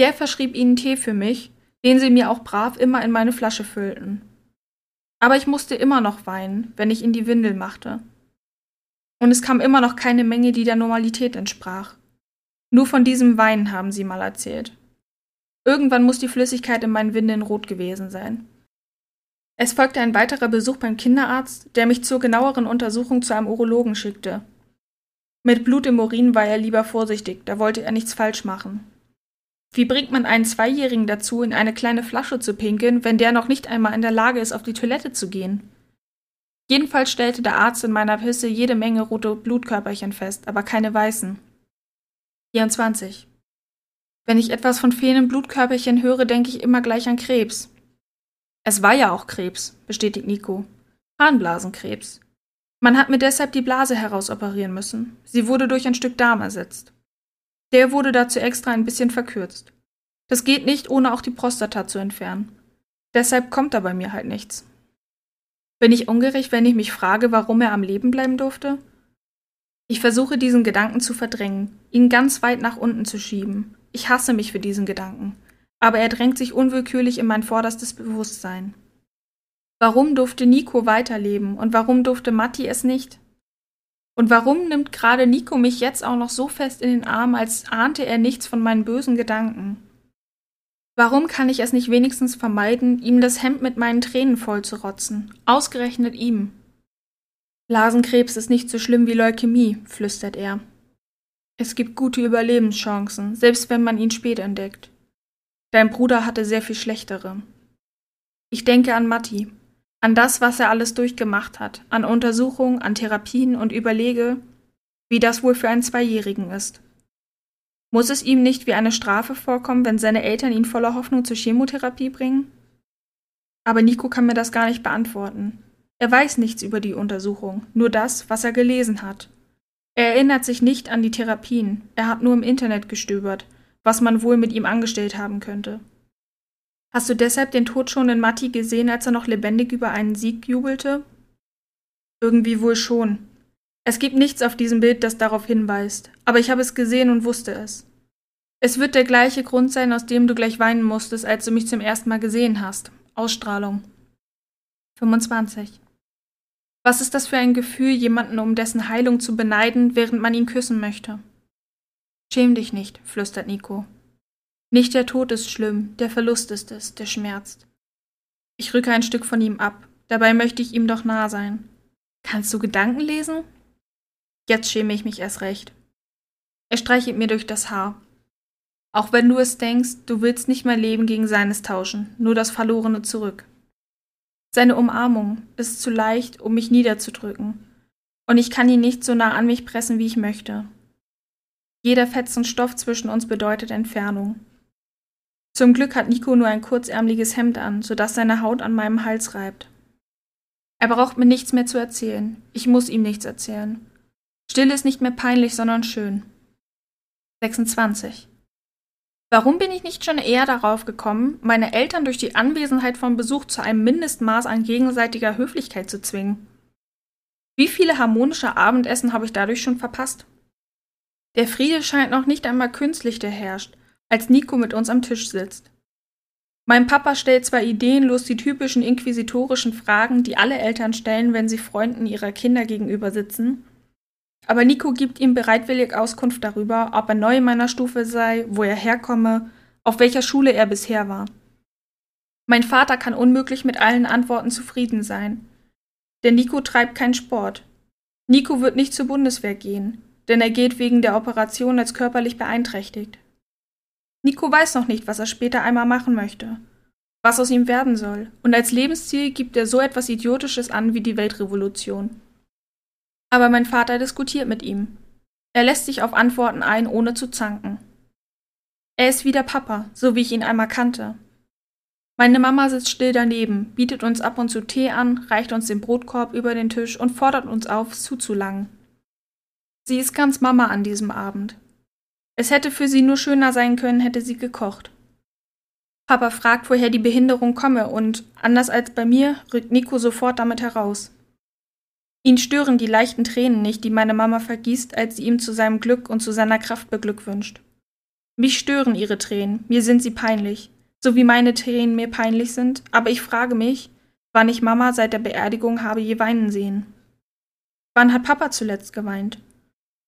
Der verschrieb ihnen Tee für mich, den sie mir auch brav immer in meine Flasche füllten. Aber ich musste immer noch weinen, wenn ich in die Windel machte und es kam immer noch keine Menge, die der Normalität entsprach. Nur von diesem Weinen haben sie mal erzählt. Irgendwann muss die Flüssigkeit in meinen Windeln rot gewesen sein. Es folgte ein weiterer Besuch beim Kinderarzt, der mich zur genaueren Untersuchung zu einem Urologen schickte. Mit Blut im Urin war er lieber vorsichtig, da wollte er nichts falsch machen. Wie bringt man einen Zweijährigen dazu, in eine kleine Flasche zu pinkeln, wenn der noch nicht einmal in der Lage ist, auf die Toilette zu gehen? Jedenfalls stellte der Arzt in meiner Pisse jede Menge rote Blutkörperchen fest, aber keine weißen. 24. Wenn ich etwas von fehlenden Blutkörperchen höre, denke ich immer gleich an Krebs. Es war ja auch Krebs, bestätigt Nico. Harnblasenkrebs. Man hat mir deshalb die Blase herausoperieren müssen. Sie wurde durch ein Stück Darm ersetzt. Der wurde dazu extra ein bisschen verkürzt. Das geht nicht, ohne auch die Prostata zu entfernen. Deshalb kommt da bei mir halt nichts. Bin ich ungerecht, wenn ich mich frage, warum er am Leben bleiben durfte? Ich versuche diesen Gedanken zu verdrängen, ihn ganz weit nach unten zu schieben. Ich hasse mich für diesen Gedanken, aber er drängt sich unwillkürlich in mein vorderstes Bewusstsein. Warum durfte Nico weiterleben und warum durfte Matti es nicht? Und warum nimmt gerade Nico mich jetzt auch noch so fest in den Arm, als ahnte er nichts von meinen bösen Gedanken? Warum kann ich es nicht wenigstens vermeiden, ihm das Hemd mit meinen Tränen vollzurotzen? Ausgerechnet ihm. Blasenkrebs ist nicht so schlimm wie Leukämie, flüstert er. Es gibt gute Überlebenschancen, selbst wenn man ihn spät entdeckt. Dein Bruder hatte sehr viel schlechtere. Ich denke an Matti, an das, was er alles durchgemacht hat, an Untersuchungen, an Therapien und überlege, wie das wohl für einen Zweijährigen ist. Muss es ihm nicht wie eine Strafe vorkommen, wenn seine Eltern ihn voller Hoffnung zur Chemotherapie bringen? Aber Nico kann mir das gar nicht beantworten. Er weiß nichts über die Untersuchung, nur das, was er gelesen hat. Er erinnert sich nicht an die Therapien, er hat nur im Internet gestöbert, was man wohl mit ihm angestellt haben könnte. Hast du deshalb den Tod schon in Matti gesehen, als er noch lebendig über einen Sieg jubelte? Irgendwie wohl schon, es gibt nichts auf diesem Bild, das darauf hinweist, aber ich habe es gesehen und wusste es. Es wird der gleiche Grund sein, aus dem du gleich weinen musstest, als du mich zum ersten Mal gesehen hast. Ausstrahlung. 25. Was ist das für ein Gefühl, jemanden um dessen Heilung zu beneiden, während man ihn küssen möchte? Schäm dich nicht, flüstert Nico. Nicht der Tod ist schlimm, der Verlust ist es, der schmerzt. Ich rücke ein Stück von ihm ab, dabei möchte ich ihm doch nah sein. Kannst du Gedanken lesen? Jetzt schäme ich mich erst recht. Er streichelt mir durch das Haar. Auch wenn du es denkst, du willst nicht mein Leben gegen seines tauschen, nur das Verlorene zurück. Seine Umarmung ist zu leicht, um mich niederzudrücken, und ich kann ihn nicht so nah an mich pressen, wie ich möchte. Jeder Fetzen Stoff zwischen uns bedeutet Entfernung. Zum Glück hat Nico nur ein kurzärmliches Hemd an, sodass seine Haut an meinem Hals reibt. Er braucht mir nichts mehr zu erzählen. Ich muss ihm nichts erzählen. Still ist nicht mehr peinlich, sondern schön. 26. Warum bin ich nicht schon eher darauf gekommen, meine Eltern durch die Anwesenheit von Besuch zu einem Mindestmaß an gegenseitiger Höflichkeit zu zwingen? Wie viele harmonische Abendessen habe ich dadurch schon verpasst? Der Friede scheint noch nicht einmal künstlich der herrscht, als Nico mit uns am Tisch sitzt. Mein Papa stellt zwar ideenlos die typischen inquisitorischen Fragen, die alle Eltern stellen, wenn sie Freunden ihrer Kinder gegenüber sitzen, aber Nico gibt ihm bereitwillig Auskunft darüber, ob er neu in meiner Stufe sei, wo er herkomme, auf welcher Schule er bisher war. Mein Vater kann unmöglich mit allen Antworten zufrieden sein. Denn Nico treibt keinen Sport. Nico wird nicht zur Bundeswehr gehen, denn er geht wegen der Operation als körperlich beeinträchtigt. Nico weiß noch nicht, was er später einmal machen möchte, was aus ihm werden soll, und als Lebensziel gibt er so etwas Idiotisches an wie die Weltrevolution. Aber mein Vater diskutiert mit ihm. Er lässt sich auf Antworten ein, ohne zu zanken. Er ist wie der Papa, so wie ich ihn einmal kannte. Meine Mama sitzt still daneben, bietet uns ab und zu Tee an, reicht uns den Brotkorb über den Tisch und fordert uns auf, zuzulangen. Sie ist ganz Mama an diesem Abend. Es hätte für sie nur schöner sein können, hätte sie gekocht. Papa fragt, woher die Behinderung komme, und anders als bei mir rückt Nico sofort damit heraus. Ihn stören die leichten Tränen nicht, die meine Mama vergießt, als sie ihm zu seinem Glück und zu seiner Kraft beglückwünscht. Mich stören ihre Tränen, mir sind sie peinlich, so wie meine Tränen mir peinlich sind, aber ich frage mich, wann ich Mama seit der Beerdigung habe je weinen sehen. Wann hat Papa zuletzt geweint?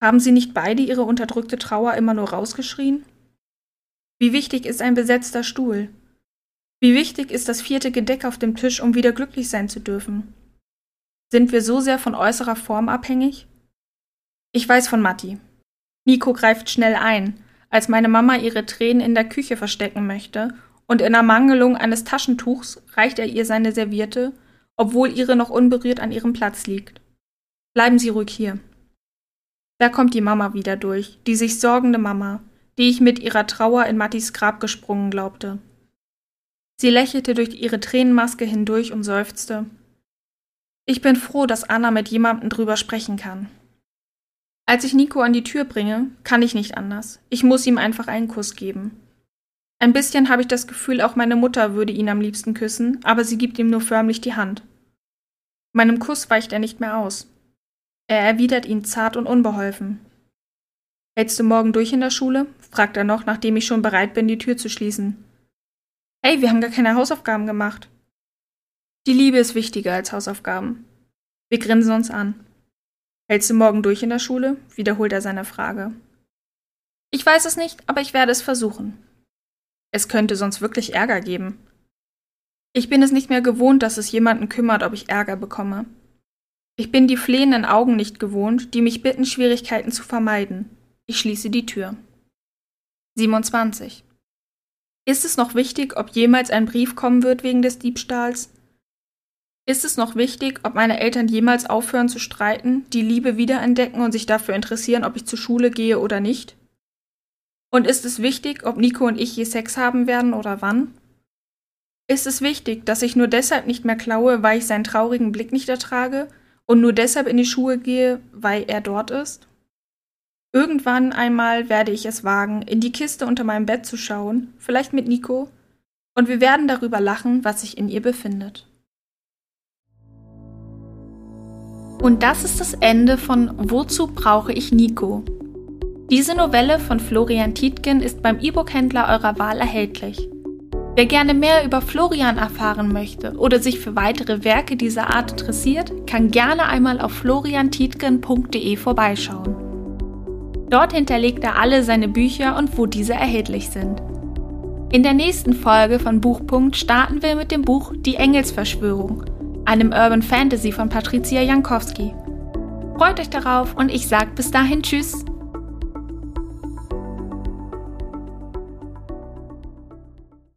Haben sie nicht beide ihre unterdrückte Trauer immer nur rausgeschrien? Wie wichtig ist ein besetzter Stuhl? Wie wichtig ist das vierte Gedeck auf dem Tisch, um wieder glücklich sein zu dürfen? Sind wir so sehr von äußerer Form abhängig? Ich weiß von Matti. Nico greift schnell ein, als meine Mama ihre Tränen in der Küche verstecken möchte, und in Ermangelung eines Taschentuchs reicht er ihr seine Serviette, obwohl ihre noch unberührt an ihrem Platz liegt. Bleiben Sie ruhig hier. Da kommt die Mama wieder durch, die sich sorgende Mama, die ich mit ihrer Trauer in Mattis Grab gesprungen glaubte. Sie lächelte durch ihre Tränenmaske hindurch und seufzte. Ich bin froh, dass Anna mit jemandem drüber sprechen kann. Als ich Nico an die Tür bringe, kann ich nicht anders. Ich muss ihm einfach einen Kuss geben. Ein bisschen habe ich das Gefühl, auch meine Mutter würde ihn am liebsten küssen, aber sie gibt ihm nur förmlich die Hand. Meinem Kuss weicht er nicht mehr aus. Er erwidert ihn zart und unbeholfen. Hältst du morgen durch in der Schule? fragt er noch, nachdem ich schon bereit bin, die Tür zu schließen. Hey, wir haben gar keine Hausaufgaben gemacht. Die Liebe ist wichtiger als Hausaufgaben. Wir grinsen uns an. Hältst du morgen durch in der Schule? wiederholt er seine Frage. Ich weiß es nicht, aber ich werde es versuchen. Es könnte sonst wirklich Ärger geben. Ich bin es nicht mehr gewohnt, dass es jemanden kümmert, ob ich Ärger bekomme. Ich bin die flehenden Augen nicht gewohnt, die mich bitten, Schwierigkeiten zu vermeiden. Ich schließe die Tür. 27. Ist es noch wichtig, ob jemals ein Brief kommen wird wegen des Diebstahls? Ist es noch wichtig, ob meine Eltern jemals aufhören zu streiten, die Liebe wiederentdecken und sich dafür interessieren, ob ich zur Schule gehe oder nicht? Und ist es wichtig, ob Nico und ich je Sex haben werden oder wann? Ist es wichtig, dass ich nur deshalb nicht mehr klaue, weil ich seinen traurigen Blick nicht ertrage und nur deshalb in die Schuhe gehe, weil er dort ist? Irgendwann einmal werde ich es wagen, in die Kiste unter meinem Bett zu schauen, vielleicht mit Nico, und wir werden darüber lachen, was sich in ihr befindet. Und das ist das Ende von Wozu brauche ich Nico? Diese Novelle von Florian Tietgen ist beim E-Book-Händler eurer Wahl erhältlich. Wer gerne mehr über Florian erfahren möchte oder sich für weitere Werke dieser Art interessiert, kann gerne einmal auf floriantietgen.de vorbeischauen. Dort hinterlegt er alle seine Bücher und wo diese erhältlich sind. In der nächsten Folge von Buchpunkt starten wir mit dem Buch Die Engelsverschwörung einem Urban Fantasy von Patricia Jankowski. Freut euch darauf und ich sage bis dahin Tschüss.